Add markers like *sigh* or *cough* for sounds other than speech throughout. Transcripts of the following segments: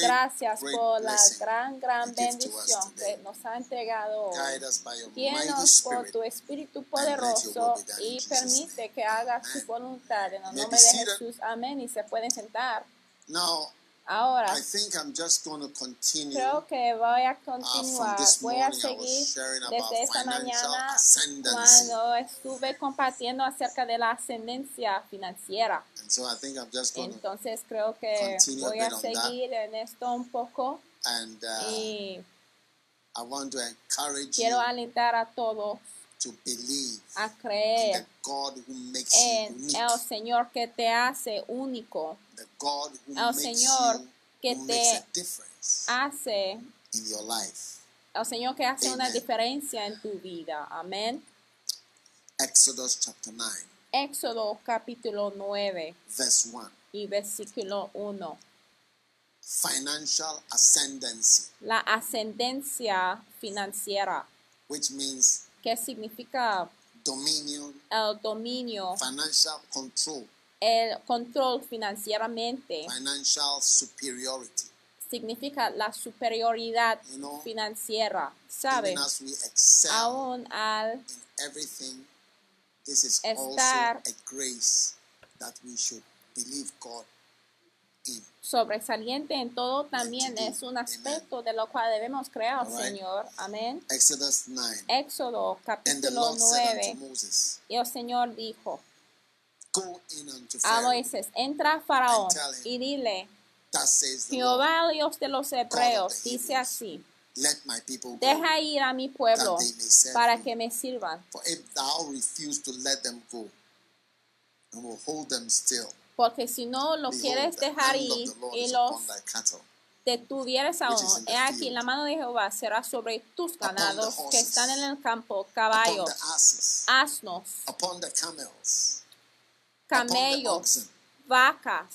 Gracias por la gran, gran bendición que nos ha entregado hoy. Guíenos por tu Espíritu poderoso y permite que haga su voluntad en el nombre de Jesús. Amén. Y se pueden sentar. Ahora, creo que voy a continuar. Voy a seguir desde esta mañana cuando estuve compartiendo acerca de la ascendencia financiera. Entonces creo que voy a seguir en esto un poco y quiero alentar a todos a creer en el Señor que te hace único, el Señor que te hace, el Señor que hace una diferencia en tu vida. Amén. Exodus chapter 9, Éxodo capítulo 9 verse 1. y versículo 1. Financial ascendancy, La ascendencia financiera, which means que significa dominion, el dominio, financial control, el control financieramente, financial superiority. significa la superioridad You know, financiera, ¿sabe? Aún al in everything, this is Estar- also a grace that we should believe God in. sobresaliente en todo también es un aspecto de lo cual debemos creer. Señor. Amén. Exodus 9. Éxodo capítulo Lord said 9. unto Moses, Y el Señor dijo a Moisés, entra a Faraón y dile, Jehová Dios de los hebreos dice así, deja ir a mi pueblo para que me sirvan. Porque si no lo quieres dejar ir y los detuvieres aún, he aquí la mano de Jehová será sobre tus ganados que están en el campo, caballos, asnos, upon the camels, upon the camellos, vacas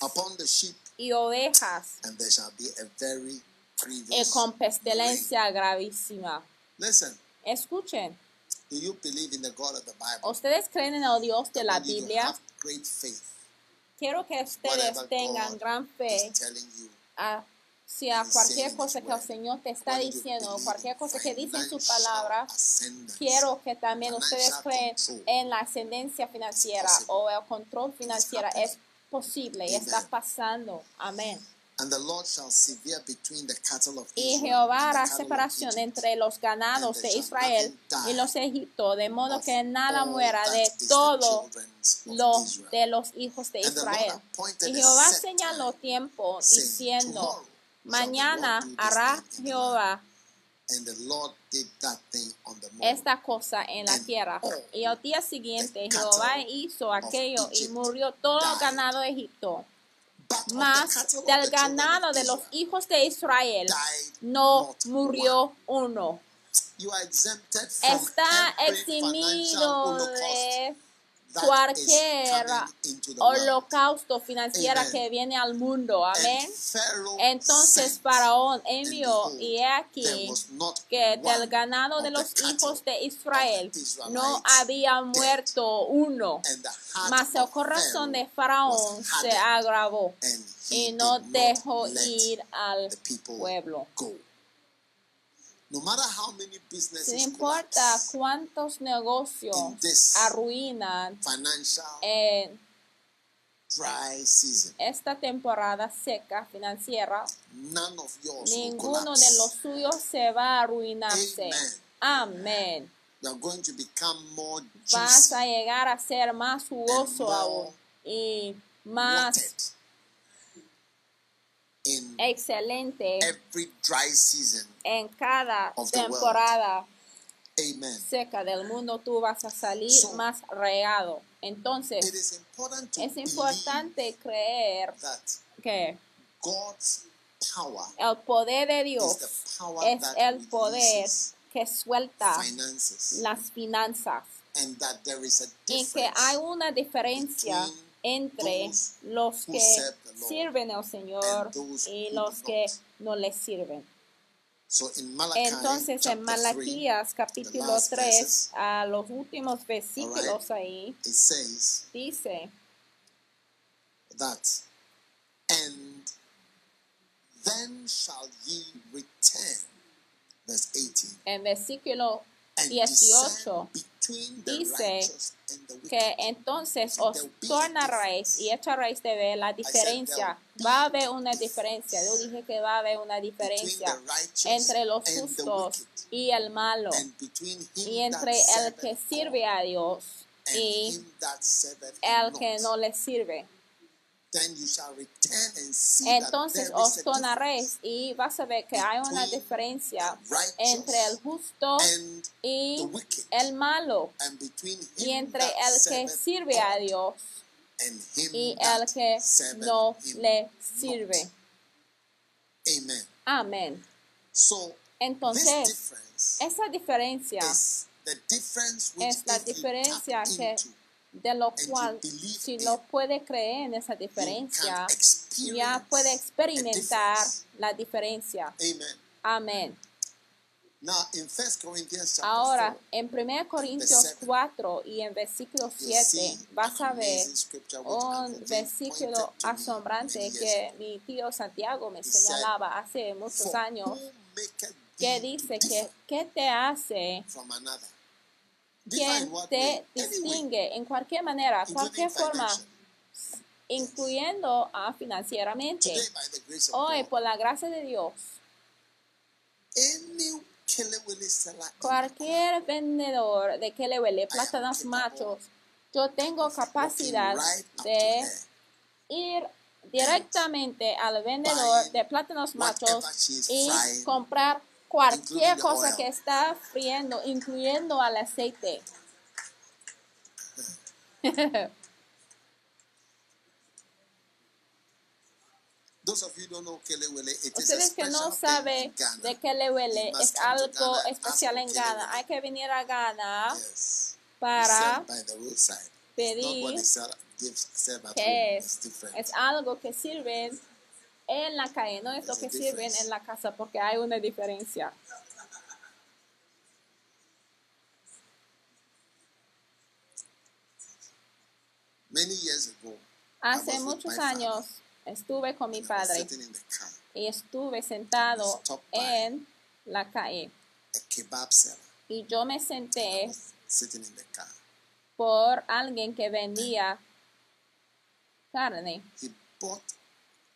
y ovejas, and there shall be a very y grievous con pestilencia gravísima. Listen, Escuchen, do you believe in the God of the Bible? ¿ustedes creen en el Dios de la Biblia? Quiero que ustedes tengan gran fe is hacia He's cualquier cosa que el. Señor te está diciendo, cualquier cosa que dice en su palabra. Quiero que también ustedes creen en la ascendencia financiera o el control financiero. Es posible y está pasando. Amén. And the Lord shall sever between the cattle of Y Jehová hará separación entre los ganados de Israel y los egipcios, de modo que nada muera de todo lo de los hijos de Israel. Y a Jehová señaló tiempo diciendo, "Tomorrow shall the mañana hará Jehová And the Lord did that thing on the morning. esta cosa en la tierra. Y al día siguiente Jehová hizo aquello y murió todo el ganado de Egipto. Mas del ganado de los hijos de Israel no murió uno. You are exempted from Está eximido de cualquier holocausto financiera Amen. que viene al mundo. Amén. Entonces Faraón envió y aquí que del ganado de los hijos de Israel no había muerto uno. Mas el corazón de Faraón se agravó y no dejó ir al pueblo. No matter how many Sin businesses importa cuántos negocios arruinan en esta temporada seca financiera, ninguno de los suyos se va a arruinarse. Amén. Vas a llegar a ser más jugoso aún y más excelente. en cada temporada seca del mundo tú vas a salir más regado. Entonces, es importante creer que el poder de Dios es el poder que suelta las finanzas. Y que hay una diferencia entre los que sirven al Señor y los que no le sirven. Entonces en Malaquías capítulo 3, a los últimos versículos ahí, dice that, and then shall ye return, verse 18, en versículo 18, dice que entonces os tornaréis y echaréis de ver la diferencia. Va a haber una diferencia. Yo dije que va a haber una diferencia entre los justos y el malo, y entre el que sirve a Dios y el que no le sirve. Entonces os tornaréis y vas a ver que hay una diferencia entre el justo y el malo, y entre el que sirve a Dios y el que no le sirve. Amén. Entonces, esa diferencia es la diferencia que de lo cual si lo puede creer en esa diferencia, ya puede experimentar la diferencia. Amén. Ahora, en 1 Corintios 4 y en versículo 7, vas a ver un versículo asombrante que mi tío Santiago me señalaba hace muchos años, que dice que, ¿qué te hace quien te distingue en cualquier manera, cualquier forma, incluyendo a financieramente. Hoy, por la gracia de Dios, cualquier vendedor de que le huele plátanos machos, yo tengo capacidad de ir directamente al vendedor de plátanos machos y comprar cualquier cosa que está friendo, incluyendo al aceite. *laughs* Ustedes que no saben de qué le huele, es algo especial en Ghana. Hay que venir a Ghana para pedir que es, algo que sirven en la calle, no es lo que sirven en la casa porque hay una diferencia. Hace muchos años estuve con mi padre y estuve sentado en la calle. Y yo me senté por alguien que vendía carne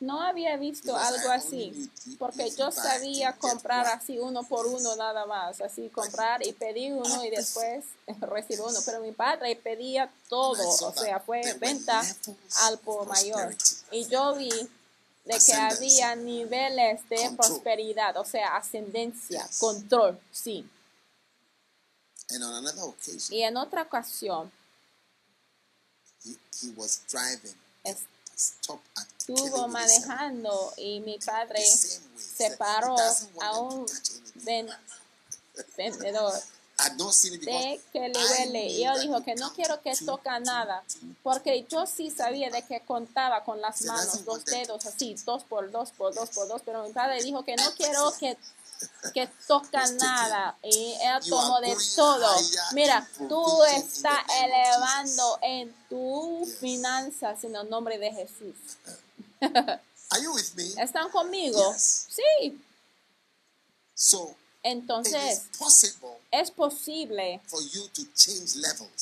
No había visto algo así, porque yo sabía comprar así uno por uno nada más, así comprar y pedir uno y después *laughs* recibir uno, pero mi padre pedía todo, o sea, fue venta al por mayor. Y yo vi de que había niveles de prosperidad, o sea, ascendencia, control, sí. Y en otra ocasión, estuvo manejando y mi padre se paró a un vendedor de que le huele. Y él dijo que no quiero que toque nada, porque yo sí sabía de que contaba con las manos, dos dedos así, dos por dos, por dos, por dos, pero mi padre dijo que no quiero que que toca nada y Él tomó de todo. Mira, tú estás elevando en tu finanzas en el nombre de Jesús. *laughs* ¿Están conmigo? Sí. Entonces, es posible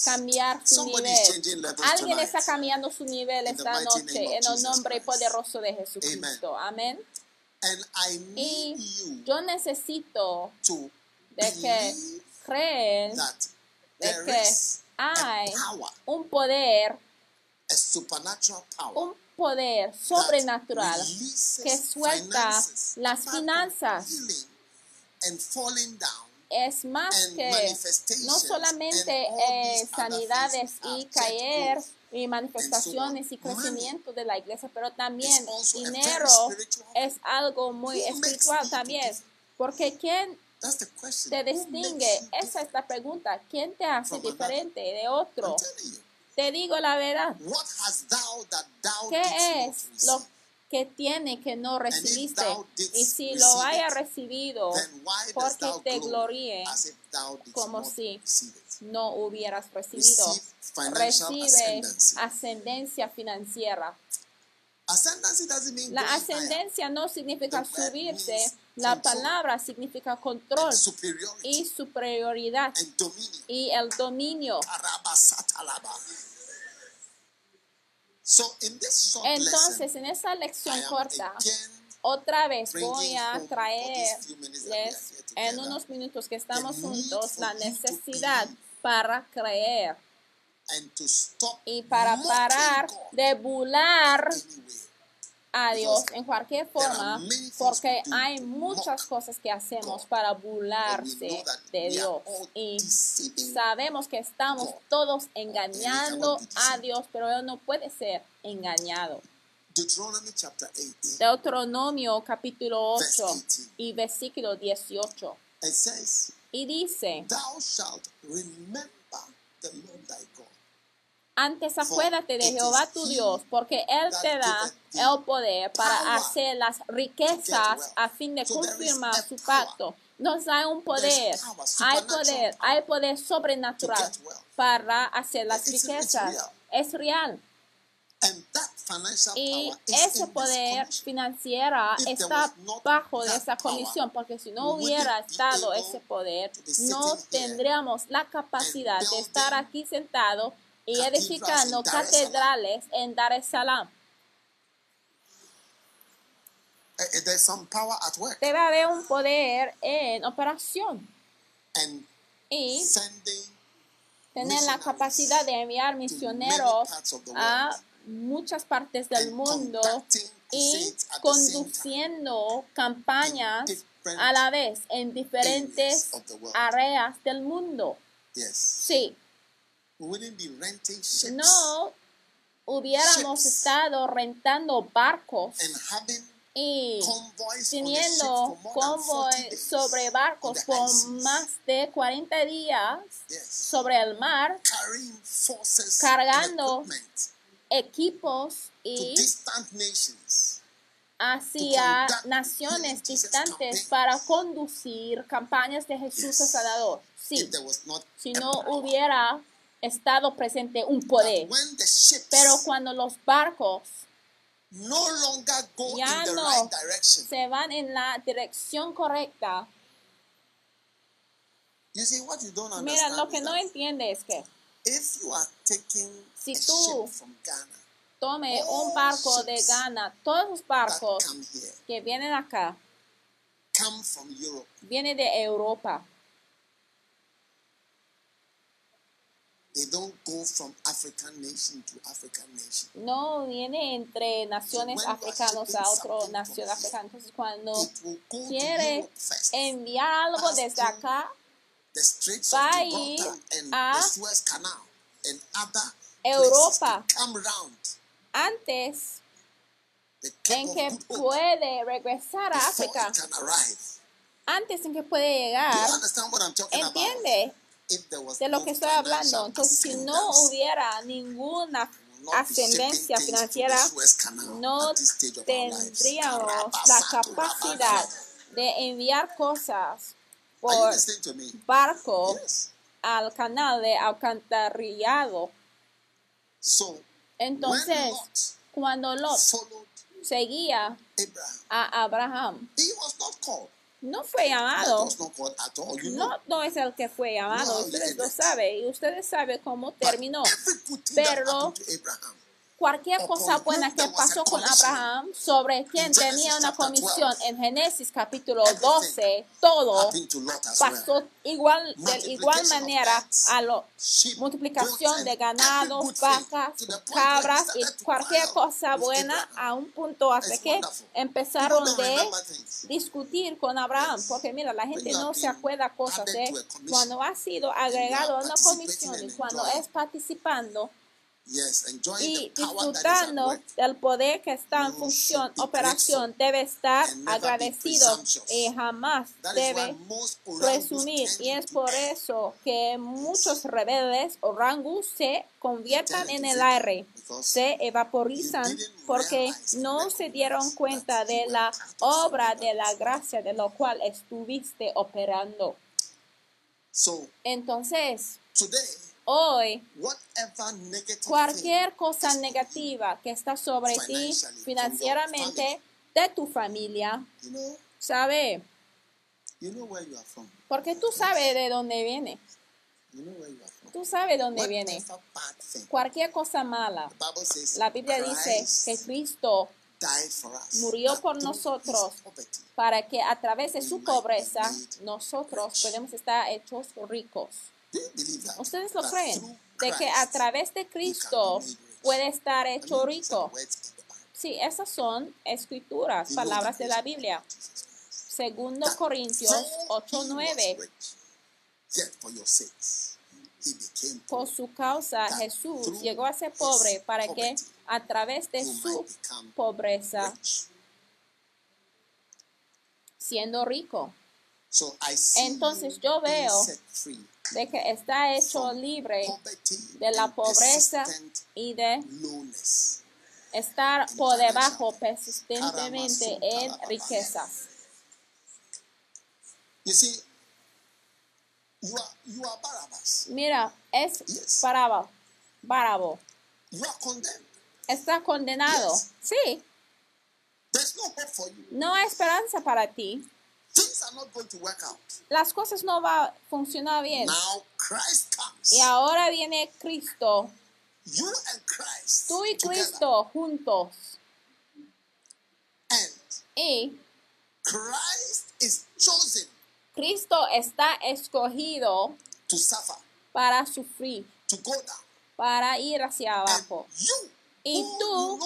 cambiar su nivel. Alguien está cambiando su nivel esta noche en el nombre poderoso de Jesucristo. Amén. Y yo necesito de que creen de que hay un poder, un poder sobrenatural que suelta las finanzas es más que no solamente eh, sanidades y caer y manifestaciones y crecimiento de la iglesia, pero también dinero es algo muy espiritual también. Porque ¿quién te distingue? Esa es la pregunta. ¿Quién te hace diferente de otro? Te digo la verdad. ¿Qué es lo que tiene que no recibiste? Y si lo haya recibido, porque te gloríe como si no hubieras recibido. Recibe ascendencia financiera. La ascendencia no significa subirse, la palabra significa control y superioridad y el dominio. Entonces, en esa lección corta, otra vez voy a traerles en unos minutos que estamos juntos la necesidad para creer y para parar de bular a Dios en cualquier forma, porque hay muchas cosas que hacemos para burlarse de Dios. Y sabemos que estamos todos engañando a Dios, pero Él no puede ser engañado. Deuteronomio capítulo 8 y versículo 18. Y dice, antes acuérdate de Jehová tu Dios, porque Él te da el poder para hacer las riquezas a fin de confirmar su pacto. Nos da un poder, hay poder, hay poder sobrenatural para hacer las riquezas. Es real. Y ese poder financiero está bajo de esa comisión, porque si no hubiera estado ese poder, no tendríamos la capacidad de estar aquí sentado y edificando catedrales en Dar es Salaam. Eh, eh, Debe haber un poder en operación. y tener la capacidad de enviar misioneros a muchas partes del mundo y conduciendo campañas a la vez en diferentes áreas del mundo. Sí. No hubiéramos estado rentando barcos y teniendo convoy sobre barcos por más de 40 días sobre el mar, cargando equipos y hacia naciones distantes para conducir campañas de Jesús Salvador. Sí, si no hubiera estado presente un poder. Pero cuando los barcos ya no se van en la dirección correcta, mira, lo que no entiende es que si tú tome un barco de Ghana, todos los barcos que vienen acá vienen de Europa. No viene entre naciones africanas a otra nación africana. Entonces, cuando quiere enviar algo desde acá, va a ir a Europa antes en que puede regresar a África. Antes en que puede llegar. ¿Entiende? De lo que estoy hablando. Entonces, si no hubiera ninguna ascendencia financiera, no tendríamos la capacidad de enviar cosas por barco al canal de alcantarillado. Entonces, cuando Lot seguía a Abraham, no fue llamado. No, no es el que fue llamado. Ustedes lo saben y ustedes saben cómo terminó. Pero cualquier cosa buena que pasó con Abraham, sobre quien tenía una comisión en Génesis capítulo 12, todo pasó igual, de igual manera a la multiplicación de ganados, vacas, cabras y cualquier cosa buena a un punto hasta que empezaron de discutir con Abraham, porque mira, la gente no se acuerda cosas de cuando ha sido agregado a una comisión y cuando es participando y disfrutando del poder que está en función, operación, debe estar agradecido y jamás debe presumir. Y es por eso que muchos rebeldes o rangus se conviertan en el aire, se evaporizan porque no se dieron cuenta de la obra de la gracia de lo cual estuviste operando. Entonces, hoy cualquier cosa negativa que está sobre ti financieramente, de tu familia, sabe, porque tú sabes de dónde viene. Tú sabes dónde viene. Cualquier cosa mala. La Biblia dice que Cristo murió por nosotros para que a través de su pobreza nosotros podemos estar hechos ricos. ¿Ustedes lo creen? De que a través de Cristo puede estar hecho rico. Sí, esas son escrituras, palabras de la Biblia. Segundo Corintios 8:9. Por su causa Jesús llegó a ser pobre para que a través de su pobreza, siendo rico. Entonces yo veo de que está hecho libre de la pobreza y de estar por debajo persistentemente en riquezas. Mira, es Barabo. Barabo. Está condenado. Sí. No hay esperanza para ti las cosas no van a funcionar bien. Y ahora viene Cristo. Tú y Cristo juntos. y Cristo está escogido para sufrir, para ir hacia abajo. Y tú,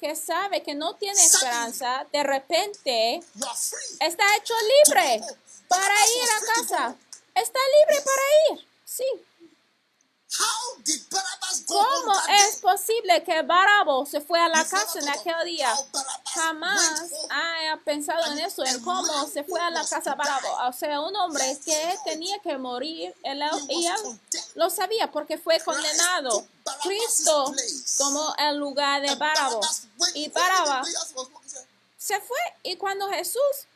que sabe que no tiene esperanza, de repente está hecho libre para ir a casa. Está libre para ir. Sí. ¿Cómo es posible que Barabo se fue a la casa en aquel día? Jamás haya pensado en eso, en cómo se fue a la casa Barabo. O sea, un hombre que tenía que morir, él, y él lo sabía porque fue condenado. Cristo tomó el lugar de Barabo. Y Barabo se fue. Y cuando Jesús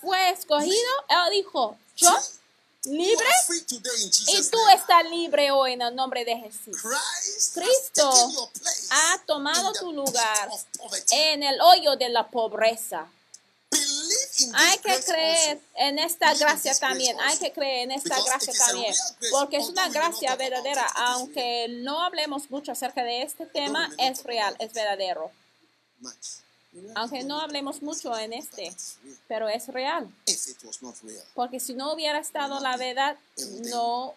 fue escogido, él dijo, yo libre y tú estás libre hoy en el nombre de Jesús. Cristo ha tomado tu lugar en el hoyo de la pobreza. Hay que creer en esta gracia también, hay que creer en esta gracia también, porque es una gracia verdadera, aunque no hablemos mucho acerca de este tema, es real, es verdadero. Aunque no hablemos mucho en este, pero es real. Porque si no hubiera estado la verdad, no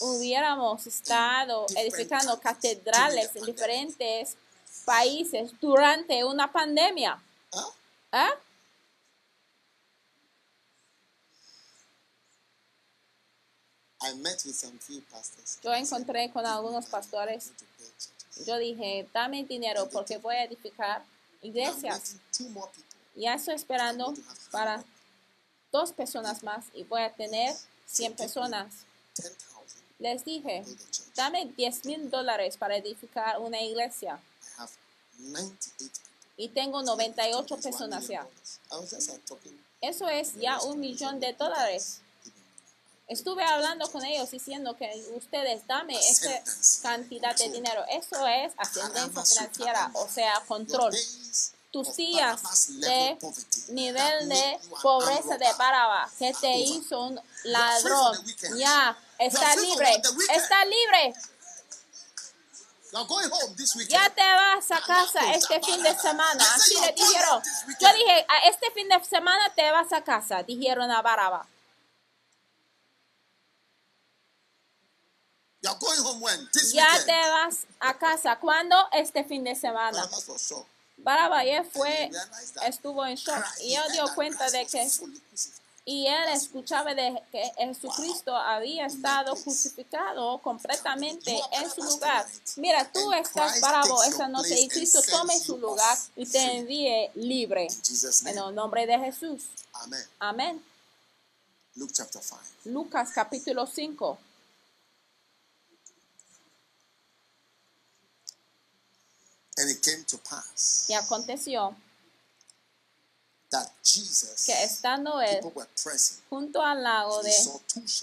hubiéramos estado edificando catedrales en diferentes países durante una pandemia. ¿Ah? Yo encontré con algunos pastores yo dije, dame dinero porque voy a edificar iglesias. Ya estoy esperando para dos personas más y voy a tener 100 personas. Les dije, dame 10 mil dólares para edificar una iglesia. y tengo 98 personas ya. Eso es ya un millón de dólares. Estuve hablando con ellos diciendo que ustedes dame esa cantidad de dinero. Eso es ascendencia financiera, o sea, control. Tus días de nivel de pobreza de Baraba que te hizo un ladrón, ya está libre, está libre. Ya te vas a casa este fin de semana. Así le dijeron. Yo dije, a este fin de semana te vas a casa, dijeron a Baraba. Ya te vas a casa. ¿Cuándo? Este fin de semana. Baraba ya fue, estuvo en shock y él dio cuenta de que y él escuchaba de que Jesucristo había estado crucificado completamente en su lugar. Mira, tú estás bravo esa noche y Cristo tome su lugar y te envíe libre. En el nombre de Jesús. Amén. Lucas capítulo 5. Y aconteció que estando él junto al lago de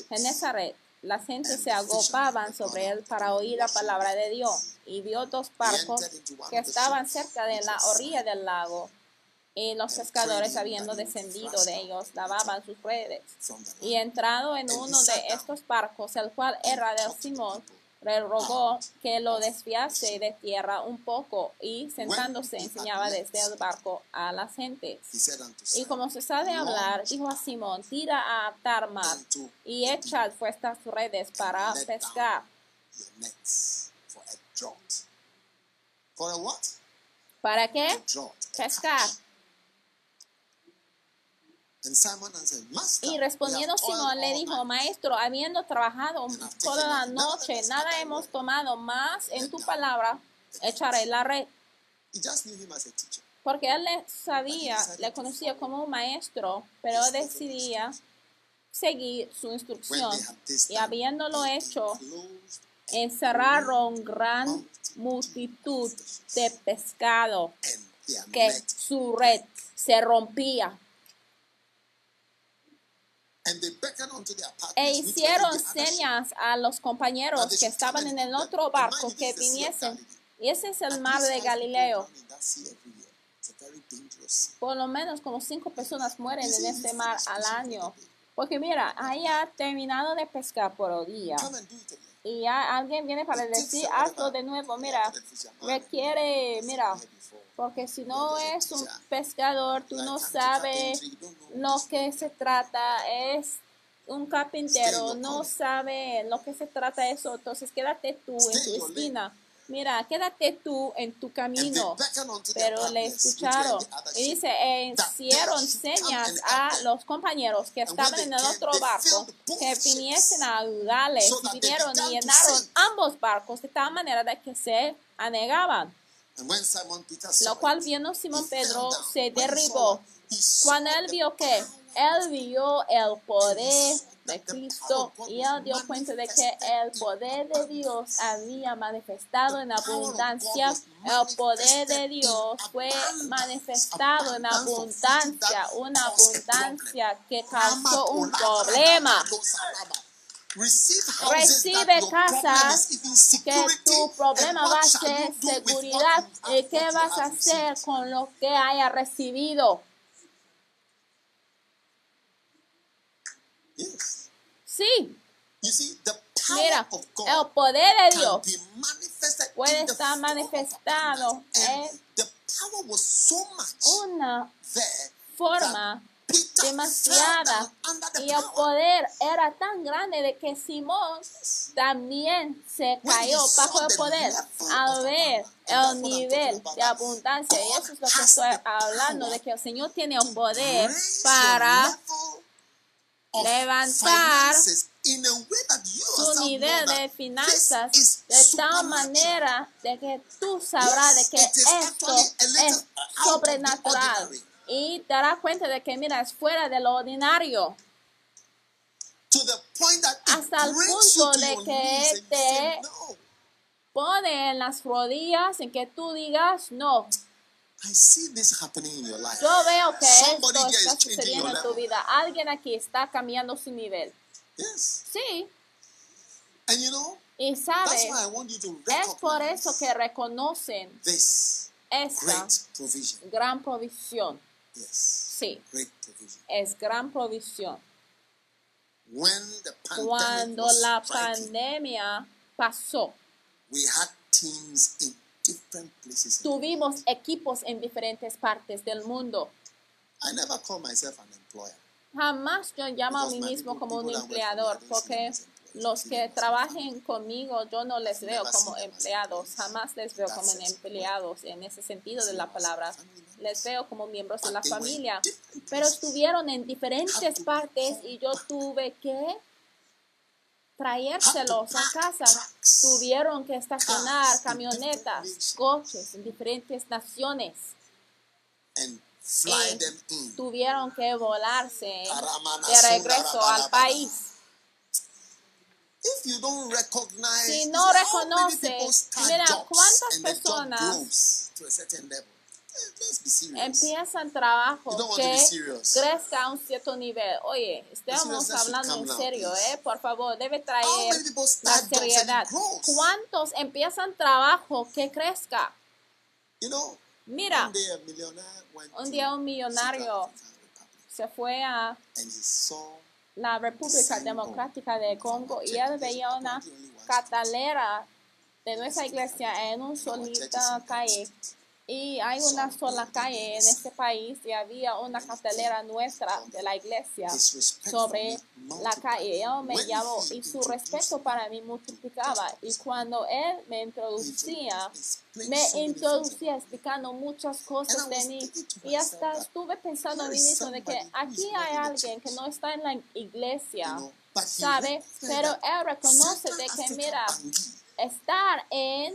Genezaret, la gente se agopaban sobre él para oír la palabra de Dios y vio dos barcos que estaban cerca de la orilla del lago y los pescadores habiendo descendido de ellos lavaban sus redes. y entrado en uno de estos barcos el cual era de Simón le rogó que lo desviase de tierra un poco y sentándose enseñaba desde el barco a la gente. Y como se sabe hablar, dijo a Simón, tira a Tarmar y echad vuestras redes para pescar. ¿Para qué? Pescar. Y respondiendo Simón le dijo, maestro, habiendo trabajado toda la noche, nada hemos tomado más en tu palabra, echaré la red. Porque él le sabía, le conocía como un maestro, pero decidía seguir su instrucción. Y habiéndolo hecho, encerraron gran multitud de pescado que su red se rompía e hicieron señas a los compañeros que estaban en el otro barco que viniesen. Y ese es el mar de Galileo. Por lo menos como cinco personas mueren en este mar al año. Porque mira, ahí ha terminado de pescar por el día. Y alguien viene para decir, hazlo de nuevo. Mira, requiere, mira, porque si no es un pescador, tú no sabes lo que se trata. Es un carpintero, no sabe lo que se trata eso. Entonces quédate tú en tu esquina. Mira, quédate tú en tu camino. Pero le escucharon. Y dice, hicieron señas a los compañeros que estaban en el otro barco que viniesen a ayudarles. Y vinieron y llenaron ambos barcos de tal manera de que se anegaban. Lo cual viendo Simón Pedro se derribó. Cuando él vio que él vio el poder de Cristo y él dio cuenta de que el poder de Dios había manifestado en abundancia. El poder de Dios fue manifestado en abundancia, una abundancia que causó un problema. Recibe casa que tu problema va a ser seguridad y qué vas a hacer con lo que haya recibido. Sí. Mira, el poder de Dios puede estar manifestado en una forma demasiada y el poder era tan grande de que Simón también se cayó bajo el poder. al ver el nivel de abundancia y eso es lo que estoy hablando de que el Señor tiene el poder para levantar su nivel de finanzas de tal manera de que tú sabrás de que esto es sobrenatural. y te darás cuenta de que mira es fuera de lo ordinario. Hasta el punto de que te pone en las rodillas en que tú digas no I see this happening in your life. Yo veo que Somebody esto está sucediendo en tu vida. Alguien aquí está cambiando su nivel. Yes. Sí. And you know, y sabe, es por eso que reconocen this esta provision. gran provisión. Yes. Sí. Great provision. Es gran provisión. When the Cuando la pandemia pasó, we had teams in. Tuvimos equipos en diferentes partes del mundo. I never call myself an employer. Jamás yo llamo a mí mismo como un empleador porque los que trabajen conmigo yo no les veo como empleados, jamás les veo como empleados en ese sentido de la palabra. Les veo como miembros de la familia, pero estuvieron en diferentes partes y yo tuve que traérselos a casa. Tuvieron que estacionar camionetas, coches en diferentes naciones. tuvieron que volarse de regreso al país. si no reconoces, mira cuántas personas empiezan trabajo que crezca a un cierto nivel. Oye, estamos hablando en serio, ¿eh? Por favor, debe traer la seriedad. ¿Cuántos empiezan trabajo que crezca? Mira, un día un millonario se fue a la República Democrática de Congo y él veía una catalera de nuestra iglesia en un solita calle y hay una sola calle en este país y había una cartelera nuestra de la iglesia sobre la calle. Él me llamó y su respeto para mí multiplicaba. Y cuando él me introducía, me introducía explicando muchas cosas de mí. Y hasta estuve pensando a mí mismo de que aquí hay alguien que no está en la iglesia, ¿sabe? Pero él reconoce de que, mira, estar en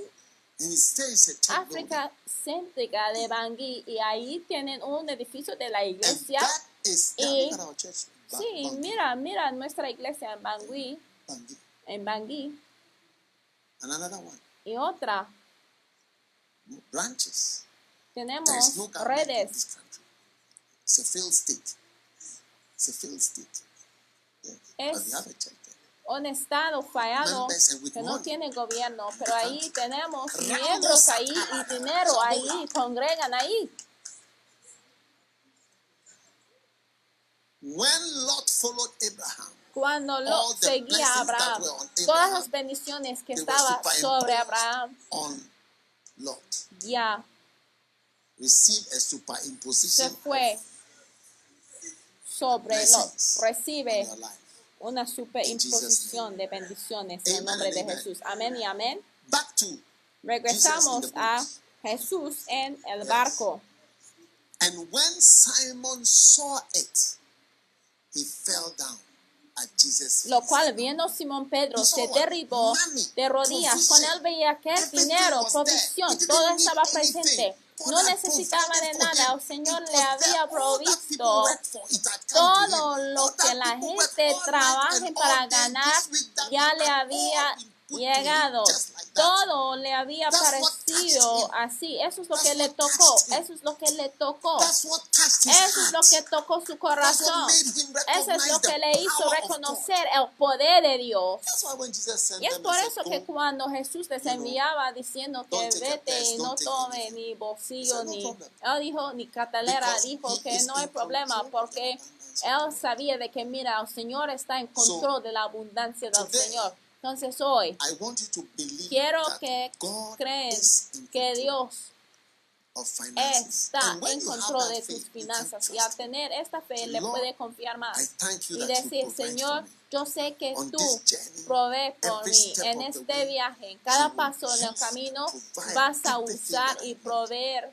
África céntrica de Bangui y ahí tienen un edificio de la iglesia. Y, sí, mira, mira nuestra iglesia en Bangui. En Bangui. Y otra. Tenemos redes. Es un estado fallado que no tiene gobierno, pero ahí tenemos miembros ahí y dinero ahí, congregan ahí. Cuando Lot seguía a Abraham, todas las bendiciones que estaban sobre Abraham, ya. Se fue sobre Lot. Recibe una superimposición de bendiciones en el nombre de Jesús. Amén y amén. Regresamos a Jesús en el barco. And when Simon saw it, he fell down. Lo cual viendo Simón Pedro se derribó de rodillas. Con él veía que dinero, provisión, todo estaba presente no necesitaba de nada, el Señor le había provisto todo lo que la gente trabaje para ganar, ya le había llegado. Todo le había parecido así. Eso es lo que le tocó. Eso es lo que le tocó. Eso es lo que tocó su corazón. Eso es lo que le hizo reconocer el poder de Dios. Y es por eso que cuando Jesús les enviaba diciendo que vete y no tome ni bolsillo ni, él dijo, ni catalera, dijo que no hay problema porque él sabía de que mira, el Señor está en control de la abundancia del Señor. Entonces hoy quiero que crees que Dios está en control de tus finanzas. Y al tener esta fe le puede confiar más. Y decir, Señor, yo sé que tú provees por mí en este viaje, en cada paso en el camino vas a usar y proveer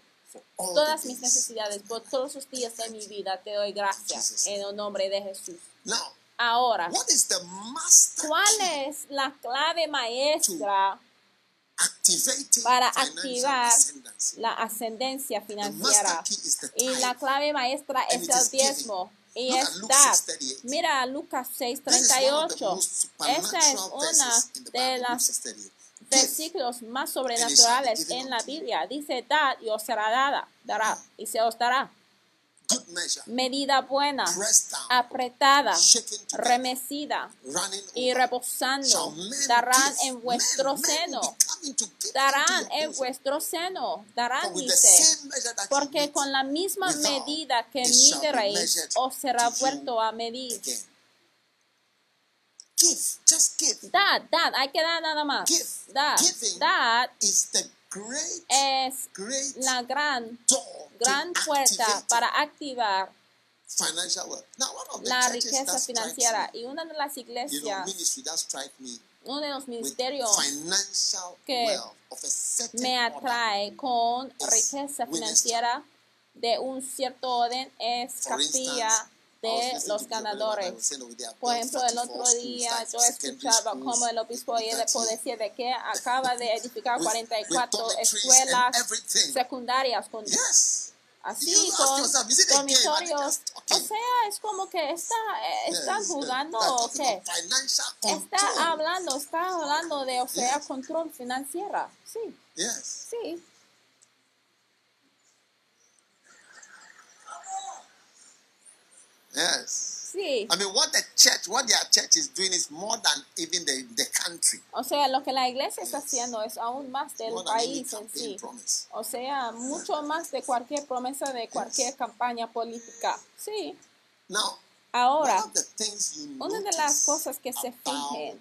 todas mis necesidades por todos los días de mi vida. Te doy gracias en el nombre de Jesús. Ahora, ¿cuál es la clave maestra para activar la ascendencia financiera? Y la clave maestra es el diezmo y es dar. Mira Lucas 6:38. Esta es una de las versículos más sobrenaturales en la Biblia. Dice, dad y os será dada, dará y se os dará medida buena, apretada, remecida y reposando, darán en vuestro seno. Darán en vuestro seno, darán, dice, porque con la misma medida que mideréis, os será vuelto a medir. Dad, dad, hay que dar nada más. Dad, dad es la gran, gran puerta para activar la riqueza financiera. Y una de las iglesias, uno de los ministerios que me atrae con riqueza financiera de un cierto orden es capilla de los ganadores. Por ejemplo, el otro día yo escuchaba como el obispo decía de que acaba de edificar 44 escuelas secundarias con así con dormitorios. O sea, es como que está, están jugando o qué. Está hablando, está hablando de, o sea, control financiero. Sí. Sí. Yes. Sí. I mean, what the church, what their church is doing is more than even the, the country. O sea, lo que la iglesia está haciendo es aún más del país en sí. O sea, mucho más de cualquier promesa de cualquier campaña política. Sí. Now, Ahora, una de las cosas que se fijen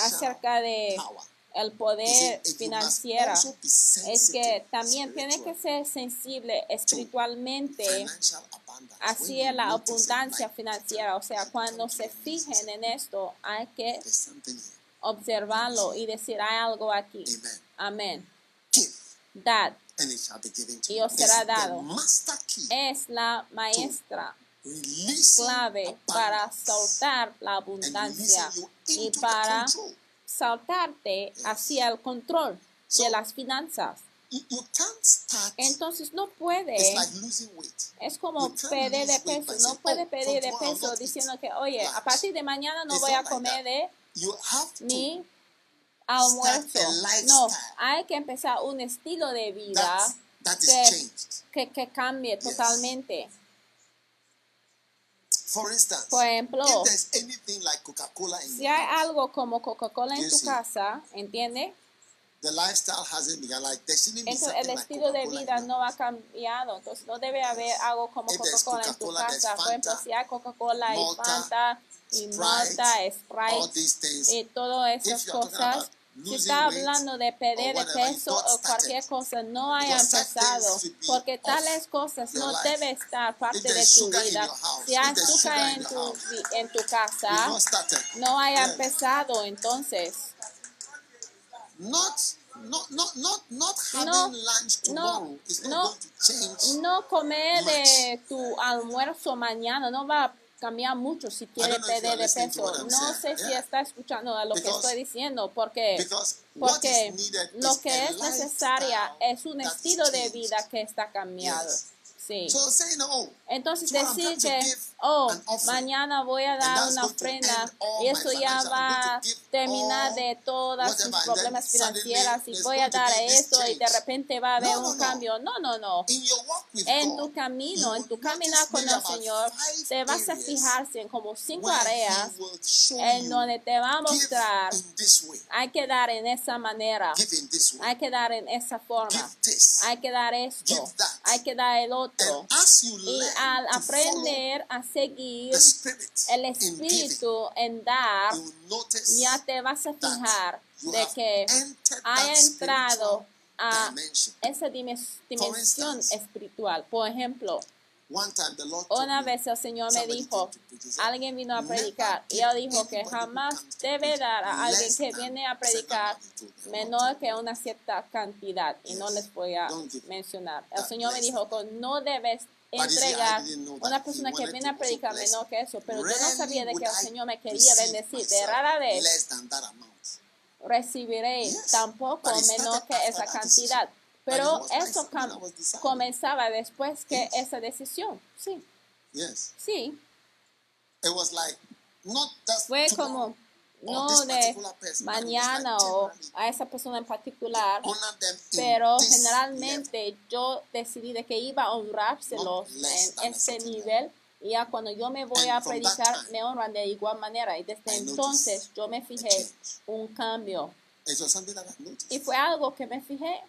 acerca de el poder financiero es que también tiene que ser sensible espiritualmente hacia la abundancia financiera. O sea, cuando se fijen en esto, hay que observarlo y decir, hay algo aquí. Amén. Dad y os será dado. Es la maestra clave para soltar la abundancia y para saltarte hacia el control de las finanzas. Entonces no puede. Es como perder de peso. No puede perder de peso diciendo que, oye, a partir de mañana no voy a comer de mi almuerzo. No, hay que empezar un estilo de vida que, que, cambie totalmente. Por ejemplo, si hay algo como Coca-Cola en tu casa, ¿entiendes? Entonces, el estilo de vida no ha cambiado. Entonces, no debe haber algo como Coca-Cola en tu casa. Por ejemplo, si hay Coca-Cola y Fanta y Malta, Sprite y todas esas cosas. Si está hablando de perder de peso o cualquier cosa, no haya empezado, porque tales cosas no deben estar parte de tu vida. Si hay azúcar en tu, en tu casa, no haya empezado entonces. Not, not, not, not, not having lunch tomorrow is not going to change no comer de tu almuerzo mañana no va a cambiar mucho si quiere perder de peso. No sé si está escuchando a lo que estoy diciendo, porque, porque lo que es necesaria es un estilo de vida que está cambiado. Sí. Entonces decir que, oh, mañana voy a dar una ofrenda y eso ya va a terminar de todas sus problemas financieros y voy a dar esto y de repente va a haber un cambio. No, no, no. En tu camino, en tu caminar con el Señor, te vas a fijarse en como cinco áreas en donde te va a mostrar, hay que dar en esa manera, hay que dar en esa forma, hay que dar esto, hay que dar el otro y al aprender a seguir el espíritu en dar, ya te vas a fijar de que ha entrado a esa dimensión espiritual. Por ejemplo, una vez el Señor me dijo, alguien vino a predicar y él dijo que jamás debe dar a alguien que viene a predicar menor que una cierta cantidad. Y no les voy a mencionar. El Señor me dijo que no debes entregar a una persona que viene a predicar menor que eso, pero yo no sabía de que el Señor me quería bendecir. De rara vez recibiré tampoco menor que esa cantidad. Pero eso comenzaba después que esa decisión. Sí. Sí. Fue como, no de mañana o a esa persona en particular, pero generalmente yo decidí de que iba a honrárselos en ese nivel y ya cuando yo me voy a predicar me honran de igual manera y desde entonces yo me fijé un cambio. Y fue algo que me fijé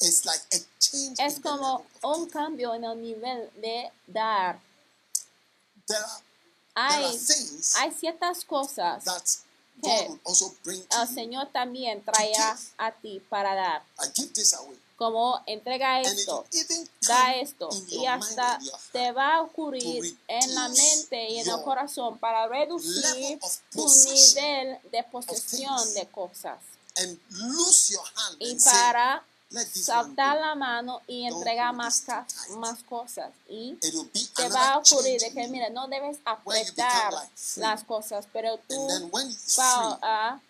es como un cambio en el nivel de dar. Hay, hay ciertas cosas que el Señor también traerá a ti para dar. Como entrega esto, da esto, y hasta te va a ocurrir en la mente y en el corazón para reducir tu nivel de posesión de cosas. Y para saltar la mano y entregar más, más cosas. Y te va a ocurrir de que, mira, no debes apretar las cosas, pero tú vas a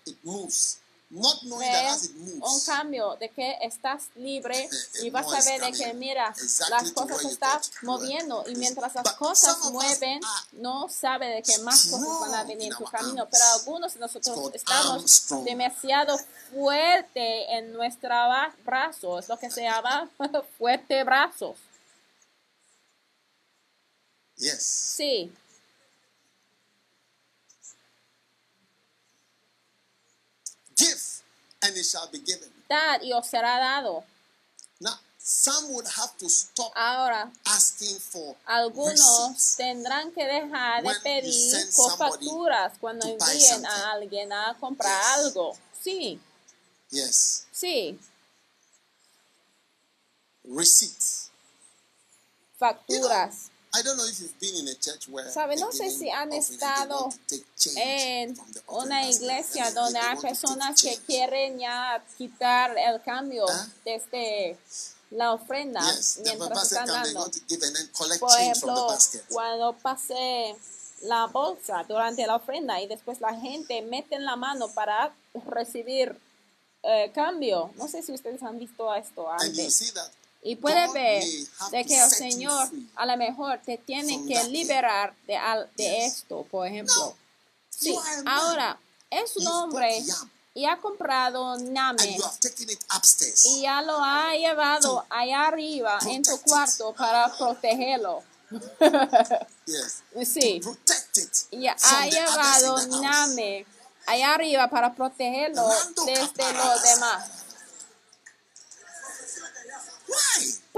ver un cambio de que estás libre *laughs* y vas a ver de que, mira, las cosas se están moviendo y mientras las cosas mueven, no sabe de que más cosas van a venir en tu camino, pero algunos de nosotros estamos demasiado fuerte en nuestros brazos, lo que se llama *laughs* fuerte brazos. Sí. And it shall be given. Dad y os será dado. Now, some would have to stop Ahora, asking for algunos tendrán que dejar de pedir cofacturas cuando envíen a alguien a comprar algo. Sí. Yes. Sí. Receipts. Facturas. ¿Sabe? No sé si han estado en una iglesia donde hay personas que quieren ya quitar el cambio desde la ofrenda mientras están dando. Por ejemplo, cuando pasé la bolsa durante la ofrenda y después la gente mete en la mano para recibir eh, cambio. No sé si ustedes han visto esto antes. Y puede ver de que el Señor a lo mejor te tiene que liberar de, de esto, por ejemplo. Sí, ahora es un hombre y ha comprado name y ya lo ha llevado allá arriba en tu cuarto para protegerlo. *laughs* sí, y ha llevado name allá arriba para protegerlo desde los demás.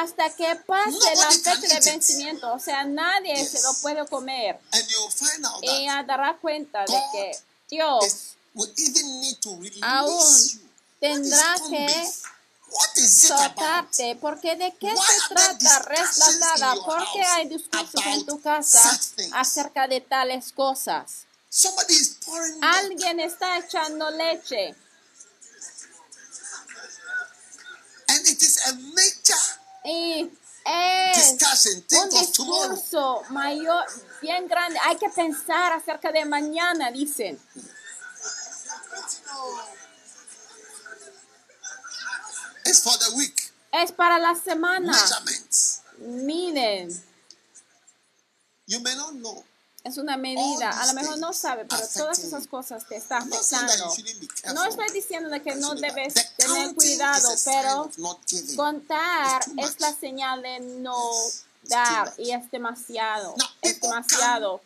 hasta que pase la fecha de vencimiento. O sea, nadie se lo puede comer. Y dará cuenta de que Dios aún tendrá que soltarte. Porque de qué se trata reslatada? ¿Por qué hay discursos en tu casa acerca de tales cosas? Alguien está echando leche. And it is a major y es un discurso mayor, bien grande. Hay que pensar acerca de mañana, dicen. Es para la semana. Miren. You may not know es una medida. A lo mejor no sabe, pero todas esas cosas te están afectando. No estoy diciendo que no debes tener cuidado, pero contar es la señal de no dar y es demasiado, es demasiado.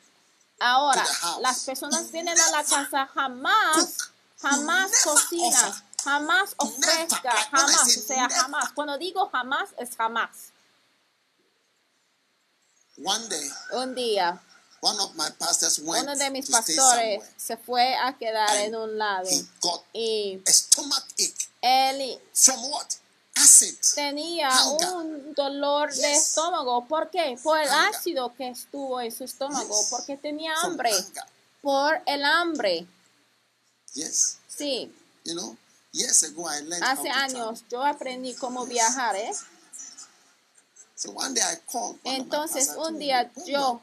Ahora, las personas vienen a la casa jamás, jamás cocinan, jamás ofrezca, jamás, o sea, jamás. Cuando digo jamás, es jamás. Un día uno de mis pastores se fue a quedar en un lado. y él tenía un dolor de estómago. ¿Por qué? Por el ácido que estuvo en su estómago, porque tenía hambre, por el hambre. Sí. Hace años yo aprendí cómo viajar, ¿eh? Entonces un día yo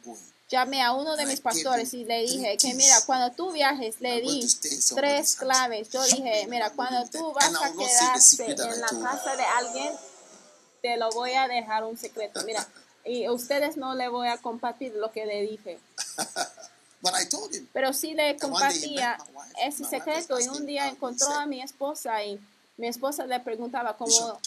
llamé a uno de mis pastores y le dije que mira, cuando tú viajes, le di tres claves. Yo dije, mira, cuando tú vas a quedarte en la casa de alguien, te lo voy a dejar un secreto. Mira, y a ustedes no le voy a compartir lo que le dije. *laughs* Pero sí le compartía ese secreto y un día encontró a mi esposa y mi esposa le preguntaba cómo